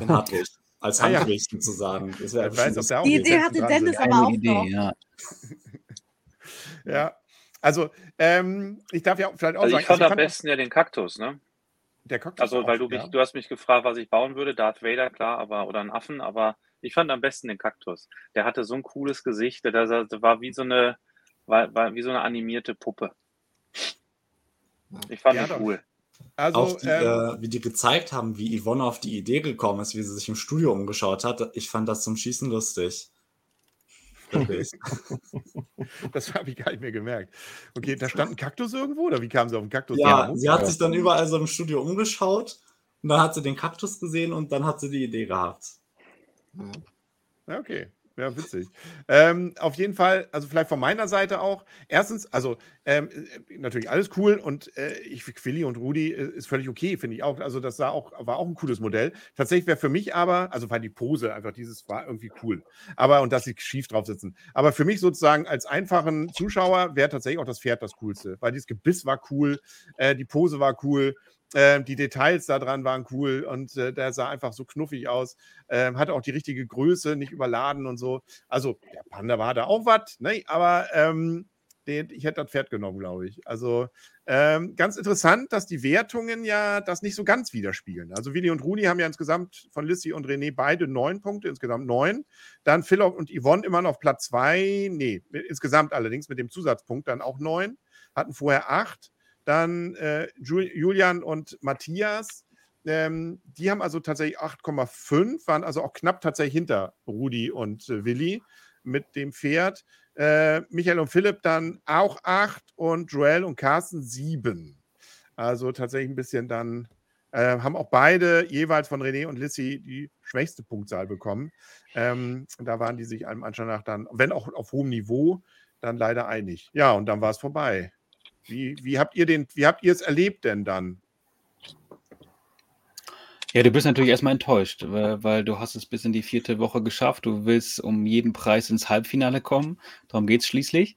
Den Hartwig. Als Ah, ja. Handweg sozusagen. Das wäre auch Die Idee hatte Dennis sind. aber auch Eine Idee, noch. ja. Ja. Also, ähm, ich darf ja vielleicht auch Also sagen, ich fand also am besten ja den Kaktus, ne? der Kaktus Also, auch, weil du mich, ja. du hast mich gefragt, was ich bauen würde, Darth Vader, klar, aber oder einen Affen, aber ich fand am besten den Kaktus. Der hatte so ein cooles Gesicht, der, der, der war wie so eine, war, war wie so eine animierte Puppe. Ich fand Ja, doch. cool. Also, auch die, ähm, äh, wie die gezeigt haben, wie Yvonne auf die Idee gekommen ist, wie sie sich im Studio umgeschaut hat. Ich fand das zum Schießen lustig. Das habe ich gar nicht mehr gemerkt. Okay, da stand ein Kaktus irgendwo oder wie kam sie auf den Kaktus? ja, sie hat sich dann überall so im Studio umgeschaut und dann hat sie den Kaktus gesehen und dann hat sie die Idee gehabt. Ja, Okay. Ja, witzig. Ähm, auf jeden Fall, also vielleicht von meiner Seite auch. Erstens, also ähm, äh, natürlich alles cool und äh, ich Quilly und Rudi äh, ist völlig okay, finde ich auch. Also das sah auch, war auch ein cooles Modell. Tatsächlich wäre für mich aber, also war die Pose einfach dieses war irgendwie cool. Aber und dass sie schief drauf sitzen. Aber für mich sozusagen als einfachen Zuschauer wäre tatsächlich auch das Pferd das Coolste, weil dieses Gebiss war cool, äh, die Pose war cool. Ähm, die Details da dran waren cool und äh, der sah einfach so knuffig aus. Ähm, hatte auch die richtige Größe, nicht überladen und so. Also, der Panda war da auch was, ne? aber ähm, den, ich hätte das Pferd genommen, glaube ich. Also, ähm, ganz interessant, dass die Wertungen ja das nicht so ganz widerspiegeln. Also, Willi und Runi haben ja insgesamt von Lissy und René beide neun Punkte, insgesamt neun. Dann Philip und Yvonne immer noch Platz zwei. Nee, insgesamt allerdings mit dem Zusatzpunkt dann auch neun. Hatten vorher acht. Dann äh, Ju- Julian und Matthias. Ähm, die haben also tatsächlich 8,5, waren also auch knapp tatsächlich hinter Rudi und äh, Willi mit dem Pferd. Äh, Michael und Philipp dann auch 8 und Joel und Carsten 7. Also tatsächlich ein bisschen dann, äh, haben auch beide jeweils von René und Lissy die schwächste Punktzahl bekommen. Ähm, da waren die sich allem Anschein nach dann, wenn auch auf hohem Niveau, dann leider einig. Ja, und dann war es vorbei. Wie, wie habt ihr den, wie habt ihr es erlebt denn dann? Ja, du bist natürlich erstmal enttäuscht, weil, weil du hast es bis in die vierte Woche geschafft. Du willst um jeden Preis ins Halbfinale kommen. Darum geht es schließlich.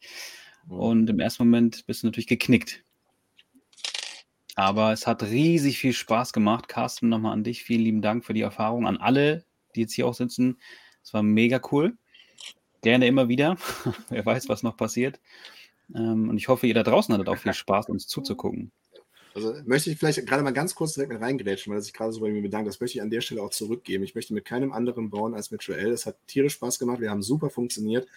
Und im ersten Moment bist du natürlich geknickt. Aber es hat riesig viel Spaß gemacht. Carsten, nochmal an dich. Vielen lieben Dank für die Erfahrung. An alle, die jetzt hier auch sitzen. Es war mega cool. Gerne immer wieder. Wer weiß, was noch passiert. Ähm, und ich hoffe, ihr da draußen hattet auch viel Spaß, uns zuzugucken. Also möchte ich vielleicht gerade mal ganz kurz direkt mit reingrätschen, weil er sich gerade so bei mir bedankt. Das möchte ich an der Stelle auch zurückgeben. Ich möchte mit keinem anderen bauen als mit Joel. Es hat tierisch Spaß gemacht. Wir haben super funktioniert.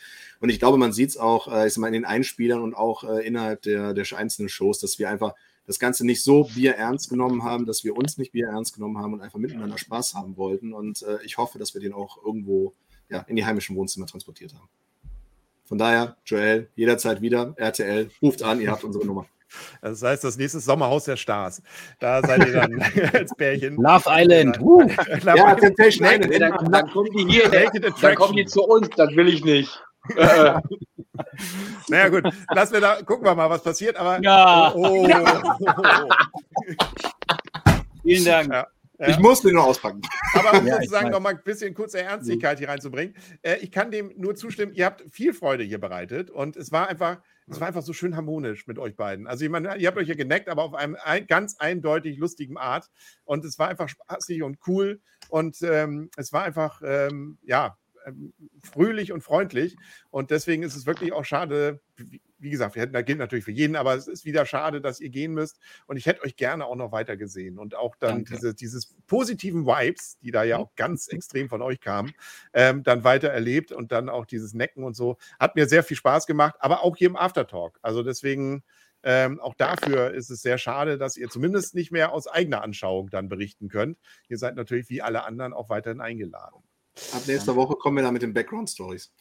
Und ich glaube, man sieht es auch äh, ich sag mal, in den Einspielern und auch äh, innerhalb der, der einzelnen Shows, dass wir einfach das Ganze nicht so bierernst genommen haben, dass wir uns nicht bierernst genommen haben und einfach miteinander Spaß haben wollten. Und äh, ich hoffe, dass wir den auch irgendwo ja, in die heimischen Wohnzimmer transportiert haben. Von daher, Joel, jederzeit wieder. RTL, ruft an, ihr habt unsere Nummer. Das heißt, das nächste Sommerhaus der Stars. Da seid ihr dann als Pärchen. Love Island. Uh. Love Ja, Island. Temptation Nee, dann, dann kommen die hier, dann kommen die zu uns, das will ich nicht. Naja, gut, lassen wir da, gucken wir mal, was passiert. Aber Ja. oh, oh, oh, Vielen Dank. Ja. Ja. Ich muss den nur auspacken. Aber um Ja, sozusagen weiß. noch mal ein bisschen kurze Ernstigkeit hier reinzubringen. Äh, ich kann dem nur zustimmen, ihr habt viel Freude hier bereitet und es war einfach, es war einfach so schön harmonisch mit euch beiden. Also ich meine, ihr habt euch ja geneckt, aber auf einem ein, ganz eindeutig lustigen Art und es war einfach spaßig und cool und ähm, es war einfach, ähm, ja, ähm, fröhlich und freundlich und deswegen ist es wirklich auch schade, wie, gesagt, wir hätten, da gilt natürlich für jeden, aber es ist wieder schade, dass ihr gehen müsst und ich hätte euch gerne auch noch weiter gesehen und auch dann Danke. diese, dieses positiven Vibes, die da ja auch ganz extrem von euch kamen, ähm, dann weiter erlebt und dann auch dieses Necken und so, hat mir sehr viel Spaß gemacht, aber auch hier im Aftertalk. Also deswegen ähm, auch dafür ist es sehr schade, dass ihr zumindest nicht mehr aus eigener Anschauung dann berichten könnt. Ihr seid natürlich wie alle anderen auch weiterhin eingeladen. Ab nächster Woche kommen wir da mit den Background-Stories.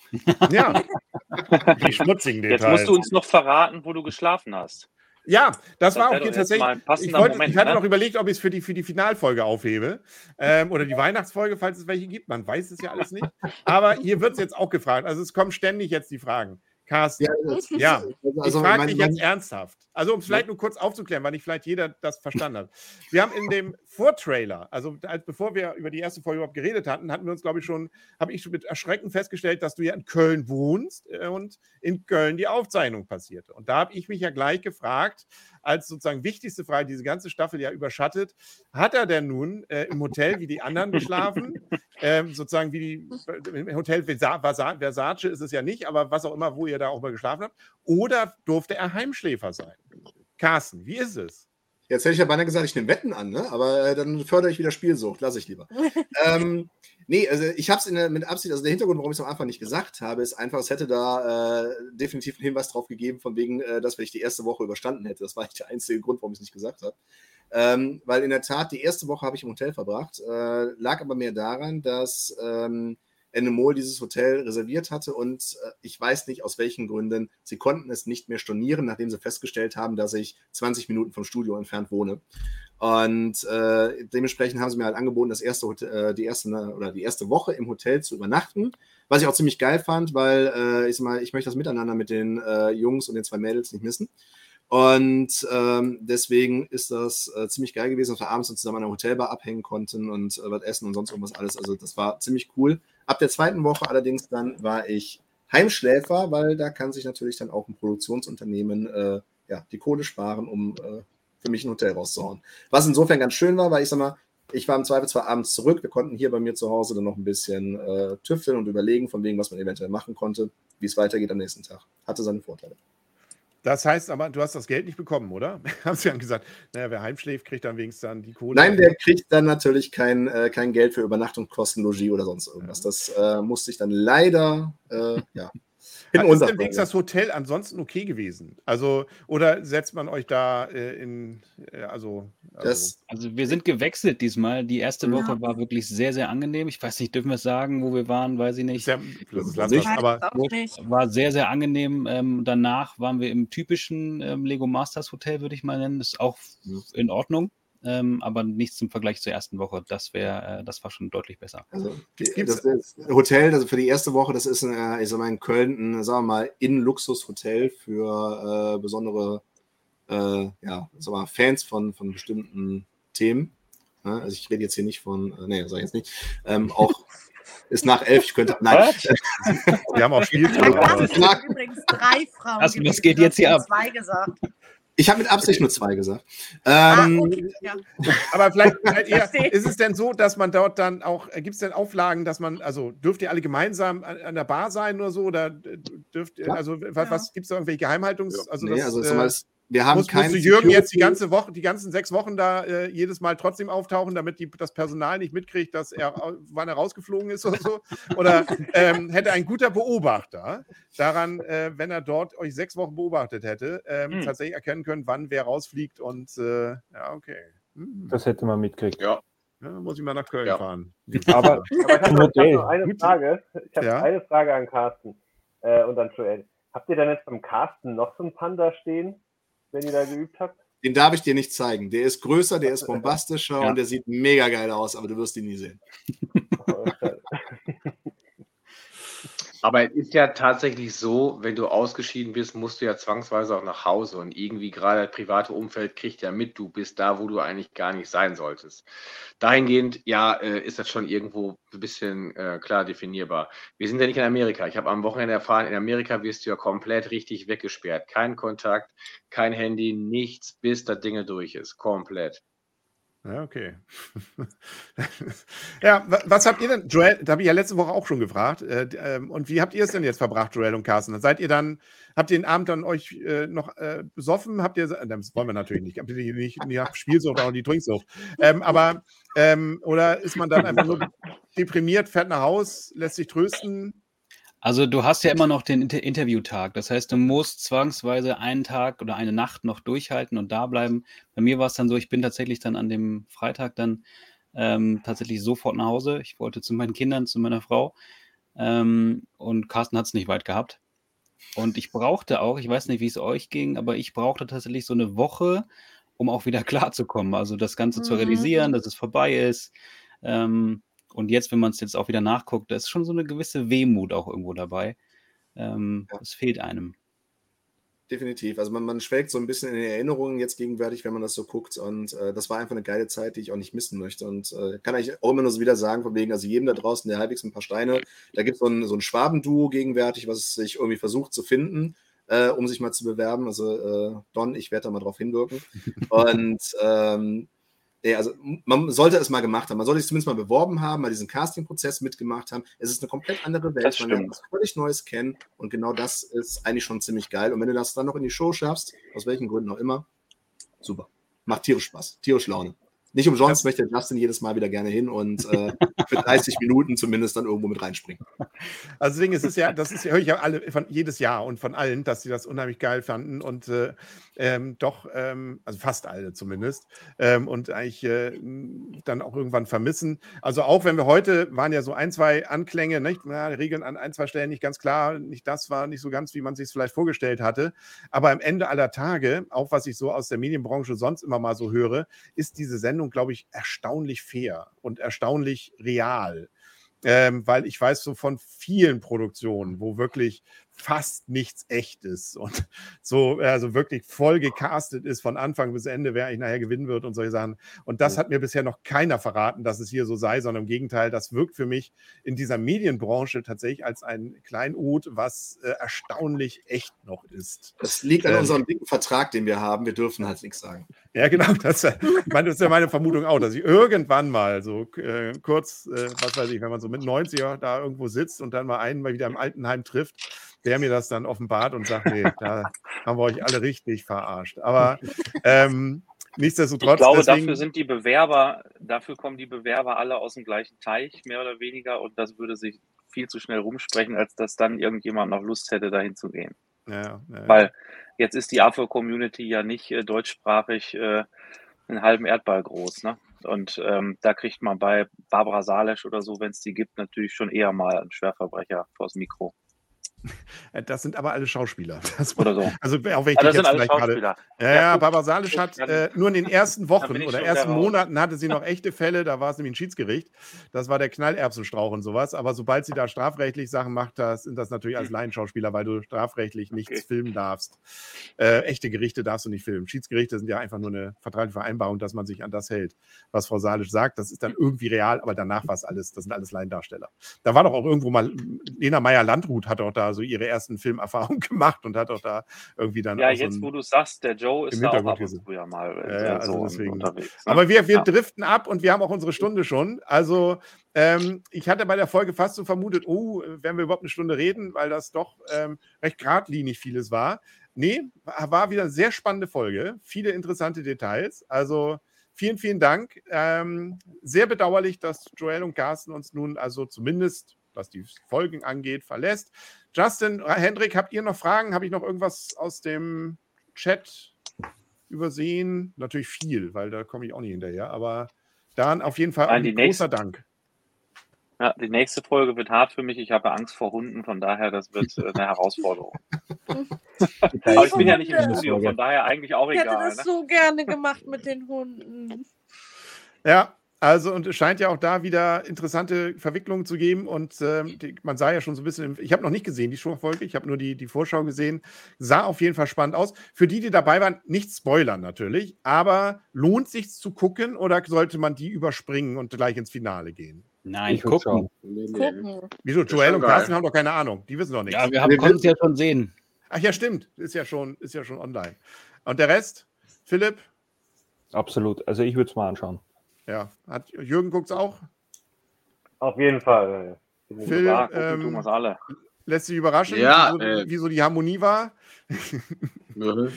Ja, die schmutzigen Jetzt Details. musst du uns noch verraten, wo du geschlafen hast. Ja, das, Das war auch hier jetzt tatsächlich. Ich, wollte, Moment, ich hatte ne? noch überlegt, ob ich es für die, für die Finalfolge aufhebe. Ähm, oder die Weihnachtsfolge, falls es welche gibt. Man weiß es ja alles nicht. Aber hier wird es jetzt auch gefragt. Also es kommen ständig jetzt die Fragen. Carsten, das- Ja. also, ich frage dich jetzt ernsthaft. Also um es vielleicht nur kurz aufzuklären, weil nicht vielleicht jeder das verstanden hat. Wir haben in dem Vortrailer, also als, bevor wir über die erste Folge überhaupt geredet hatten, hatten wir uns, glaube ich, schon, habe ich schon mit Erschrecken festgestellt, dass du ja in Köln wohnst äh, und in Köln die Aufzeichnung passierte. Und da habe ich mich ja gleich gefragt, als sozusagen wichtigste Frage, die diese ganze Staffel ja überschattet, hat er denn nun äh, im Hotel wie die anderen geschlafen? ähm, sozusagen wie die, im Hotel Versace ist es ja nicht, aber was auch immer, wo ihr da auch mal geschlafen habt. Oder durfte er Heimschläfer sein? Carsten, wie ist es? Jetzt hätte ich ja beinahe gesagt, ich nehme Wetten an, ne? aber äh, dann fördere ich wieder Spielsucht, lasse ich lieber. ähm, nee, also ich habe es mit Absicht, also der Hintergrund, warum ich es am Anfang nicht gesagt habe, ist einfach, es hätte da äh, definitiv einen Hinweis drauf gegeben, von wegen, äh, dass wenn ich die erste Woche überstanden hätte. Das war nicht der einzige Grund, warum ich es nicht gesagt habe. Ähm, weil in der Tat, die erste Woche habe ich im Hotel verbracht, äh, lag aber mehr daran, dass ähm, Endemol dieses Hotel reserviert hatte und äh, ich weiß nicht aus welchen Gründen, sie konnten es nicht mehr stornieren, nachdem sie festgestellt haben, dass ich 20 Minuten vom Studio entfernt wohne. Und äh, dementsprechend haben sie mir halt angeboten, das erste Hotel, äh, die erste oder die erste Woche im Hotel zu übernachten, was ich auch ziemlich geil fand, weil äh, ich mal, ich möchte das Miteinander mit den äh, Jungs und den zwei Mädels nicht missen. Und ähm, deswegen ist das äh, ziemlich geil gewesen, dass wir abends zusammen an der Hotelbar abhängen konnten und äh, was essen und sonst irgendwas alles. Also das war ziemlich cool. Ab der zweiten Woche allerdings dann war ich Heimschläfer, weil da kann sich natürlich dann auch ein Produktionsunternehmen äh, ja, die Kohle sparen, um äh, für mich ein Hotel rauszuhauen. Was insofern ganz schön war, weil ich sag mal, ich war im Zweifel zwar abends zurück, wir konnten hier bei mir zu Hause dann noch ein bisschen äh, tüfteln und überlegen, von wegen, was man eventuell machen konnte, wie es weitergeht am nächsten Tag. Hatte seine Vorteile. Das heißt aber, du hast das Geld nicht bekommen, oder? Haben sie dann gesagt, naja, wer heimschläft, kriegt dann wenigstens dann die Kohle. Nein, der kriegt dann natürlich kein, äh, kein Geld für Übernachtungskosten, Logis oder sonst irgendwas. Das äh, musste ich dann leider, äh, ja. Ist denn wenigstens das Hotel ansonsten okay gewesen? Also, oder setzt man euch da äh, in, äh, also, also, also. wir sind gewechselt diesmal. Die erste Woche ja. war wirklich sehr, sehr angenehm. Ich weiß nicht, dürfen wir es sagen, wo wir waren, weiß ich nicht. Sehr, das ist Land, aber war sehr, sehr angenehm. Ähm, danach waren wir im typischen ähm, Lego Masters Hotel, würde ich mal nennen. Das ist auch in Ordnung ähm, aber nichts zum Vergleich zur ersten Woche. Das wäre, äh, das war schon deutlich besser. Also das Hotel, also für die erste Woche, das ist, ein, ich sag mal, in Köln, ein, sagen wir mal, In-Luxus-Hotel für äh, besondere äh, ja, sag mal, Fans von, von bestimmten Themen. Ja, also ich rede jetzt hier nicht von, äh, nee, sag ich jetzt nicht. Ähm, auch ist nach elf, ich könnte. Nein. Wir haben auch Spielzeug. Übrigens drei Frauen. Also, was geht jetzt hier ab? Zwei gesagt. Ich habe mit Absicht nur zwei gesagt. Ah, ähm, ah, okay, ja. Aber vielleicht, vielleicht eher, ist es denn so, dass man dort dann auch, äh, gibt es denn Auflagen, dass man, also dürft ihr alle gemeinsam an, an der Bar sein oder so? Oder dürft ihr, also was, ja. was gibt es da irgendwelche Geheimhaltungs-, also, nee, das, also äh, wir haben muss, keinen musst du Jürgen Security. jetzt die ganze Woche, die ganzen sechs Wochen da äh, jedes Mal trotzdem auftauchen, damit die, das Personal nicht mitkriegt, dass er wann er rausgeflogen ist oder so? Oder ähm, hätte ein guter Beobachter daran, äh, wenn er dort euch sechs Wochen beobachtet hätte, ähm, hm. tatsächlich erkennen können, wann wer rausfliegt und äh, ja, okay. Hm. Das hätte man mitgekriegt. Ja. Ja, muss ich mal nach Köln ja. fahren. Aber, aber ich habe eine Frage. Ich habe ja? eine Frage an Carsten äh, und an Joel. Habt ihr denn jetzt beim Carsten noch so einen Panda stehen? Wenn ihr da geübt habt? Den darf ich dir nicht zeigen. Der ist größer, der ist bombastischer ja. und der sieht mega geil aus, aber du wirst ihn nie sehen. Aber es ist ja tatsächlich so, wenn du ausgeschieden bist, musst du ja zwangsweise auch nach Hause und irgendwie gerade das private Umfeld kriegt ja mit, du bist da, wo du eigentlich gar nicht sein solltest. Dahingehend, ja, äh, ist das schon irgendwo ein bisschen äh, klar definierbar. Wir sind ja nicht in Amerika. Ich habe am Wochenende erfahren, in Amerika wirst du ja komplett richtig weggesperrt. Kein Kontakt, kein Handy, nichts, bis das Ding durch ist. Komplett. Ja, okay. ja, was habt ihr denn, Joel, da habe ich ja letzte Woche auch schon gefragt, äh, ähm, und wie habt ihr es denn jetzt verbracht, Joel und Carsten? Seid ihr dann, habt ihr den Abend dann euch äh, noch äh, besoffen? Habt ihr, das wollen wir natürlich nicht, habt ihr nicht, nicht, nicht Spielsucht, auch die Trinksucht. Ähm, aber, ähm, oder ist man dann einfach nur deprimiert, fährt nach Haus, lässt sich trösten? Also du hast ja immer noch den Inter Interviewtag. Das heißt, du musst zwangsweise einen Tag oder eine Nacht noch durchhalten und da bleiben. Bei mir war es dann so, ich bin tatsächlich dann an dem Freitag dann ähm, tatsächlich sofort nach Hause. Ich wollte zu meinen Kindern, zu meiner Frau. Ähm, und Carsten hat es nicht weit gehabt. Und ich brauchte auch, ich weiß nicht, wie es euch ging, aber ich brauchte tatsächlich so eine Woche, um auch wieder klarzukommen. Also das Ganze mhm. zu realisieren, dass es vorbei ist. Ähm, und jetzt, wenn man es jetzt auch wieder nachguckt, da ist schon so eine gewisse Wehmut auch irgendwo dabei. Ähm, ja. Das fehlt einem. definitiv. Also man, man schwelgt so ein bisschen in den Erinnerungen jetzt gegenwärtig, wenn man das so guckt. Und äh, das war einfach eine geile Zeit, die ich auch nicht missen möchte. Und äh, kann ich auch immer nur so wieder sagen, von wegen, also jedem da draußen, der halbwegs ein paar Steine, da gibt es so ein, so ein Schwabenduo gegenwärtig, was sich irgendwie versucht zu finden, äh, um sich mal zu bewerben. Also äh, Don, ich werde da mal drauf hinwirken. Und ähm, Nee, also man sollte es mal gemacht haben. Man sollte sich zumindest mal beworben haben, mal diesen Casting-Prozess mitgemacht haben. Es ist eine komplett andere Welt. Das Man lernt was völlig Neues kennen. Und genau das ist eigentlich schon ziemlich geil. Und wenn du das dann noch in die Show schaffst, aus welchen Gründen auch immer, super. Macht tierisch Spaß, tierisch Laune. Nicht umsonst möchte Justin jedes Mal wieder gerne hin und äh, für 30 Minuten zumindest dann irgendwo mit reinspringen. Also deswegen ist es ja, das ist, höre ich ja alle von jedes Jahr und von allen, dass sie das unheimlich geil fanden und äh, ähm, doch, ähm, also fast alle zumindest, ähm, und eigentlich äh, dann auch irgendwann vermissen. Also auch wenn wir heute waren ja so ein, zwei Anklänge, nicht? Na, Regeln an ein, zwei Stellen nicht ganz klar, nicht das war nicht so ganz, wie man sich es vielleicht vorgestellt hatte. Aber am Ende aller Tage, auch was ich so aus der Medienbranche sonst immer mal so höre, ist diese Sendung, glaube ich, erstaunlich fair und erstaunlich real. Ähm, weil ich weiß so von vielen Produktionen, wo wirklich fast nichts echt ist und so also wirklich voll gecastet ist von Anfang bis Ende, wer eigentlich nachher gewinnen wird und solche Sachen. Und das hat mir bisher noch keiner verraten, dass es hier so sei, sondern im Gegenteil, das wirkt für mich in dieser Medienbranche tatsächlich als ein Kleinod, was äh, erstaunlich echt noch ist. Das liegt an Ähm, unserem dicken Vertrag, den wir haben. Wir dürfen halt nichts sagen. Ja, genau. Das, äh, ich meine, das ist ja meine Vermutung auch, dass ich irgendwann mal so äh, kurz, äh, was weiß ich, wenn man so mit 90er da irgendwo sitzt und dann mal einen mal wieder im Altenheim trifft, der mir das dann offenbart und sagt, nee, da haben wir euch alle richtig verarscht. Aber ähm, nichtsdestotrotz, Ich glaube, deswegen, dafür sind die Bewerber, dafür kommen die Bewerber alle aus dem gleichen Teich, mehr oder weniger, und das würde sich viel zu schnell rumsprechen, als dass dann irgendjemand noch Lust hätte, dahin zu gehen. ja, ja. Weil jetzt ist die AFO-Community ja nicht äh, deutschsprachig äh, einen halben Erdball groß, ne? Und ähm, da kriegt man bei Barbara Salesch oder so, wenn es die gibt, natürlich schon eher mal einen Schwerverbrecher vors Mikro das sind aber alle Schauspieler. Das, oder so. also auch wenn ich Ah, das sind jetzt alle vielleicht gerade Schauspieler. Ja, Ja. Barbara Salisch hat äh, nur in den ersten Wochen oder ersten. Monaten hatte sie noch echte Fälle, da war es nämlich ein Schiedsgericht. Das war der Knallerbsenstrauch und sowas. Aber sobald sie da strafrechtlich Sachen macht, das sind das natürlich als Laienschauspieler, weil du strafrechtlich nichts Hm. Okay. filmen darfst. Äh, echte Gerichte darfst du nicht filmen. Schiedsgerichte sind ja einfach nur eine vertragliche Vereinbarung, dass man sich an das hält, was Frau Salisch sagt. Das ist dann irgendwie real, aber danach war es alles, das sind alles Laiendarsteller. Da war doch auch irgendwo mal, Lena Meyer-Landrut hat auch da so ihre ersten Filmerfahrungen gemacht und hat auch da irgendwie dann Ja, auch so jetzt, ein, wo du sagst, der Joe ist im da auch ab und ja mal äh, Ja, also so deswegen. unterwegs. Ne? Aber wir, wir Ja. driften ab und wir haben auch unsere Stunde schon. Also ähm, ich hatte bei der Folge fast so vermutet, oh, werden wir überhaupt eine Stunde reden, weil das doch ähm, recht geradlinig vieles war. Nee, war war wieder eine sehr spannende Folge. Viele interessante Details. Also vielen, vielen Dank. Ähm, sehr bedauerlich, dass Joel und Carsten uns nun also zumindest, was die Folgen angeht, verlässt. Justin, äh, Hendrik, habt ihr noch Fragen? Habe ich noch irgendwas aus dem Chat übersehen? Natürlich viel, weil da komme ich auch nicht hinterher. Aber dann auf jeden Fall ein großer nächste- Dank. Ja, die nächste Folge wird hart für mich. Ich habe Angst vor Hunden, von daher, das wird äh, eine Herausforderung. Aber ich bin ja nicht im. Studio, von daher eigentlich auch Ich hätte egal. das Ne? so gerne gemacht mit den Hunden. Ja, also und es scheint ja auch da wieder interessante Verwicklungen zu geben und ähm, die, man sah ja schon so ein bisschen, im, ich habe noch nicht gesehen die Showfolge, ich habe nur die, die Vorschau gesehen, sah auf jeden Fall spannend aus. Für die, die dabei waren, nicht spoilern natürlich, aber lohnt sich zu gucken oder sollte man die überspringen und gleich ins Finale gehen? Nein, Ich gucken. Gucken. Wieso? Joel und. Carsten haben doch keine Ahnung, die wissen doch nichts. Ja, wir haben, Wir konnten es ja schon sehen. Ach ja, stimmt, ist ja schon, ist ja schon online. Und der Rest? Philipp? Absolut. Also ich würde es mal anschauen. Ja, hat Jürgen guckt's auch? Auf jeden Fall. Phil, Ja, gucken ähm, tun wir es alle. Lässt sich überraschen, Ja, wie, so, äh. wie so die Harmonie war. Mhm.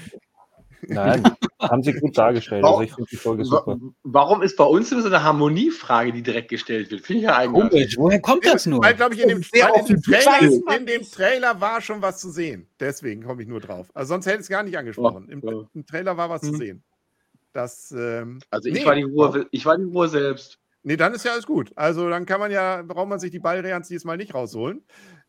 Nein, haben sie gut dargestellt. Also ich finde die Folge super. Wa- Warum ist bei uns immer so eine Harmoniefrage, die direkt gestellt wird? Finde ich ja eigentlich. Komisch, woher kommt das nur? Weil, glaube ich, in dem, weil in, dem. Trailer, in dem. Trailer war schon was zu sehen. Deswegen komme ich nur drauf. Also sonst hätte ich es gar nicht angesprochen. Im, Ja. Im Trailer war was zu Mhm. sehen. Das, ähm, Also ich nee. war die Ruhe, ich war die Ruhe selbst. Nee, dann ist ja alles gut. Also dann kann man ja, braucht man sich die Ballreans diesmal nicht rausholen.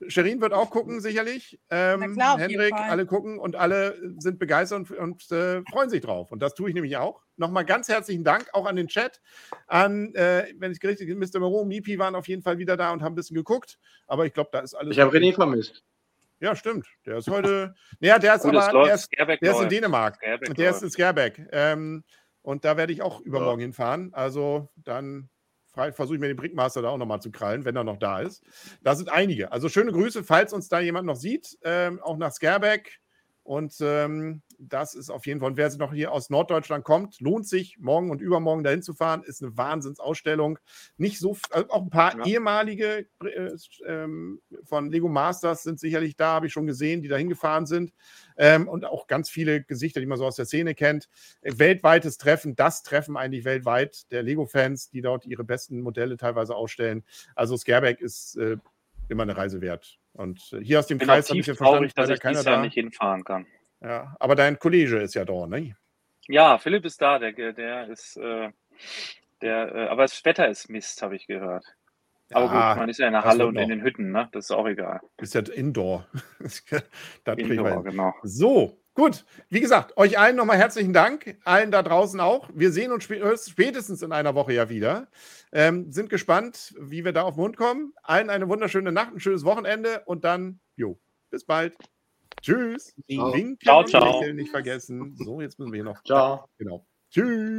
Sherin wird auch gucken, sicherlich. Ähm, Na klar, Fall. alle gucken und alle sind begeistert und, und äh, freuen sich drauf. Und das tue ich nämlich auch. Nochmal ganz herzlichen Dank auch an den Chat, an, äh, wenn ich richtig Mr. Moreau, Mipi waren auf jeden Fall wieder da und haben ein bisschen geguckt. Aber ich glaube, da ist alles. Ich habe René vermisst. Ja, stimmt. Der ist heute. Naja, der ist aber der ist, der ist in. Dänemark. Der ist in. Skerbeck. Ähm, und da werde ich auch übermorgen hinfahren. Also dann versuche ich mir den Brickmaster da auch nochmal zu krallen, wenn er noch da ist. Da sind einige. Also schöne Grüße, falls uns da jemand noch sieht, ähm, auch nach Skerbeck. Und ähm, das ist auf jeden Fall, und wer noch hier aus Norddeutschland kommt, lohnt sich, morgen und übermorgen dahin zu fahren. Ist eine Wahnsinnsausstellung. Nicht so, also auch ein paar Ja. ehemalige äh, ähm, von Lego Masters sind sicherlich da, habe ich schon gesehen, die da hingefahren sind. Ähm, und auch ganz viele Gesichter, die man so aus der Szene kennt. Äh, weltweites Treffen, das Treffen eigentlich weltweit der Lego-Fans, die dort ihre besten Modelle teilweise ausstellen. Also Scareback ist äh, immer eine Reise wert. Und äh, hier aus dem bin Kreis habe ich ja verstanden, traurig, dass ich keiner Jahr da. nicht hinfahren kann. Ja, aber dein Kollege ist ja da, ne? Ja, Philipp ist da, der, der ist, äh, der, äh, aber das Wetter ist Mist, habe ich gehört. Aber Ja, gut, man ist ja in der Halle und in noch. den Hütten, ne? Das ist auch egal. Ist ja Indoor. Indoor, genau. So, gut. Wie gesagt, euch allen nochmal herzlichen Dank. Allen da draußen auch. Wir sehen uns spä- spätestens in einer Woche ja wieder. Ähm, sind gespannt, wie wir da auf den Mund kommen. Allen eine wunderschöne Nacht, ein schönes Wochenende und dann, jo, bis bald. Tschüss. Ciao. Winken Ciao, ciao. nicht vergessen. So, jetzt müssen wir hier noch. Ciao. Genau. Tschüss.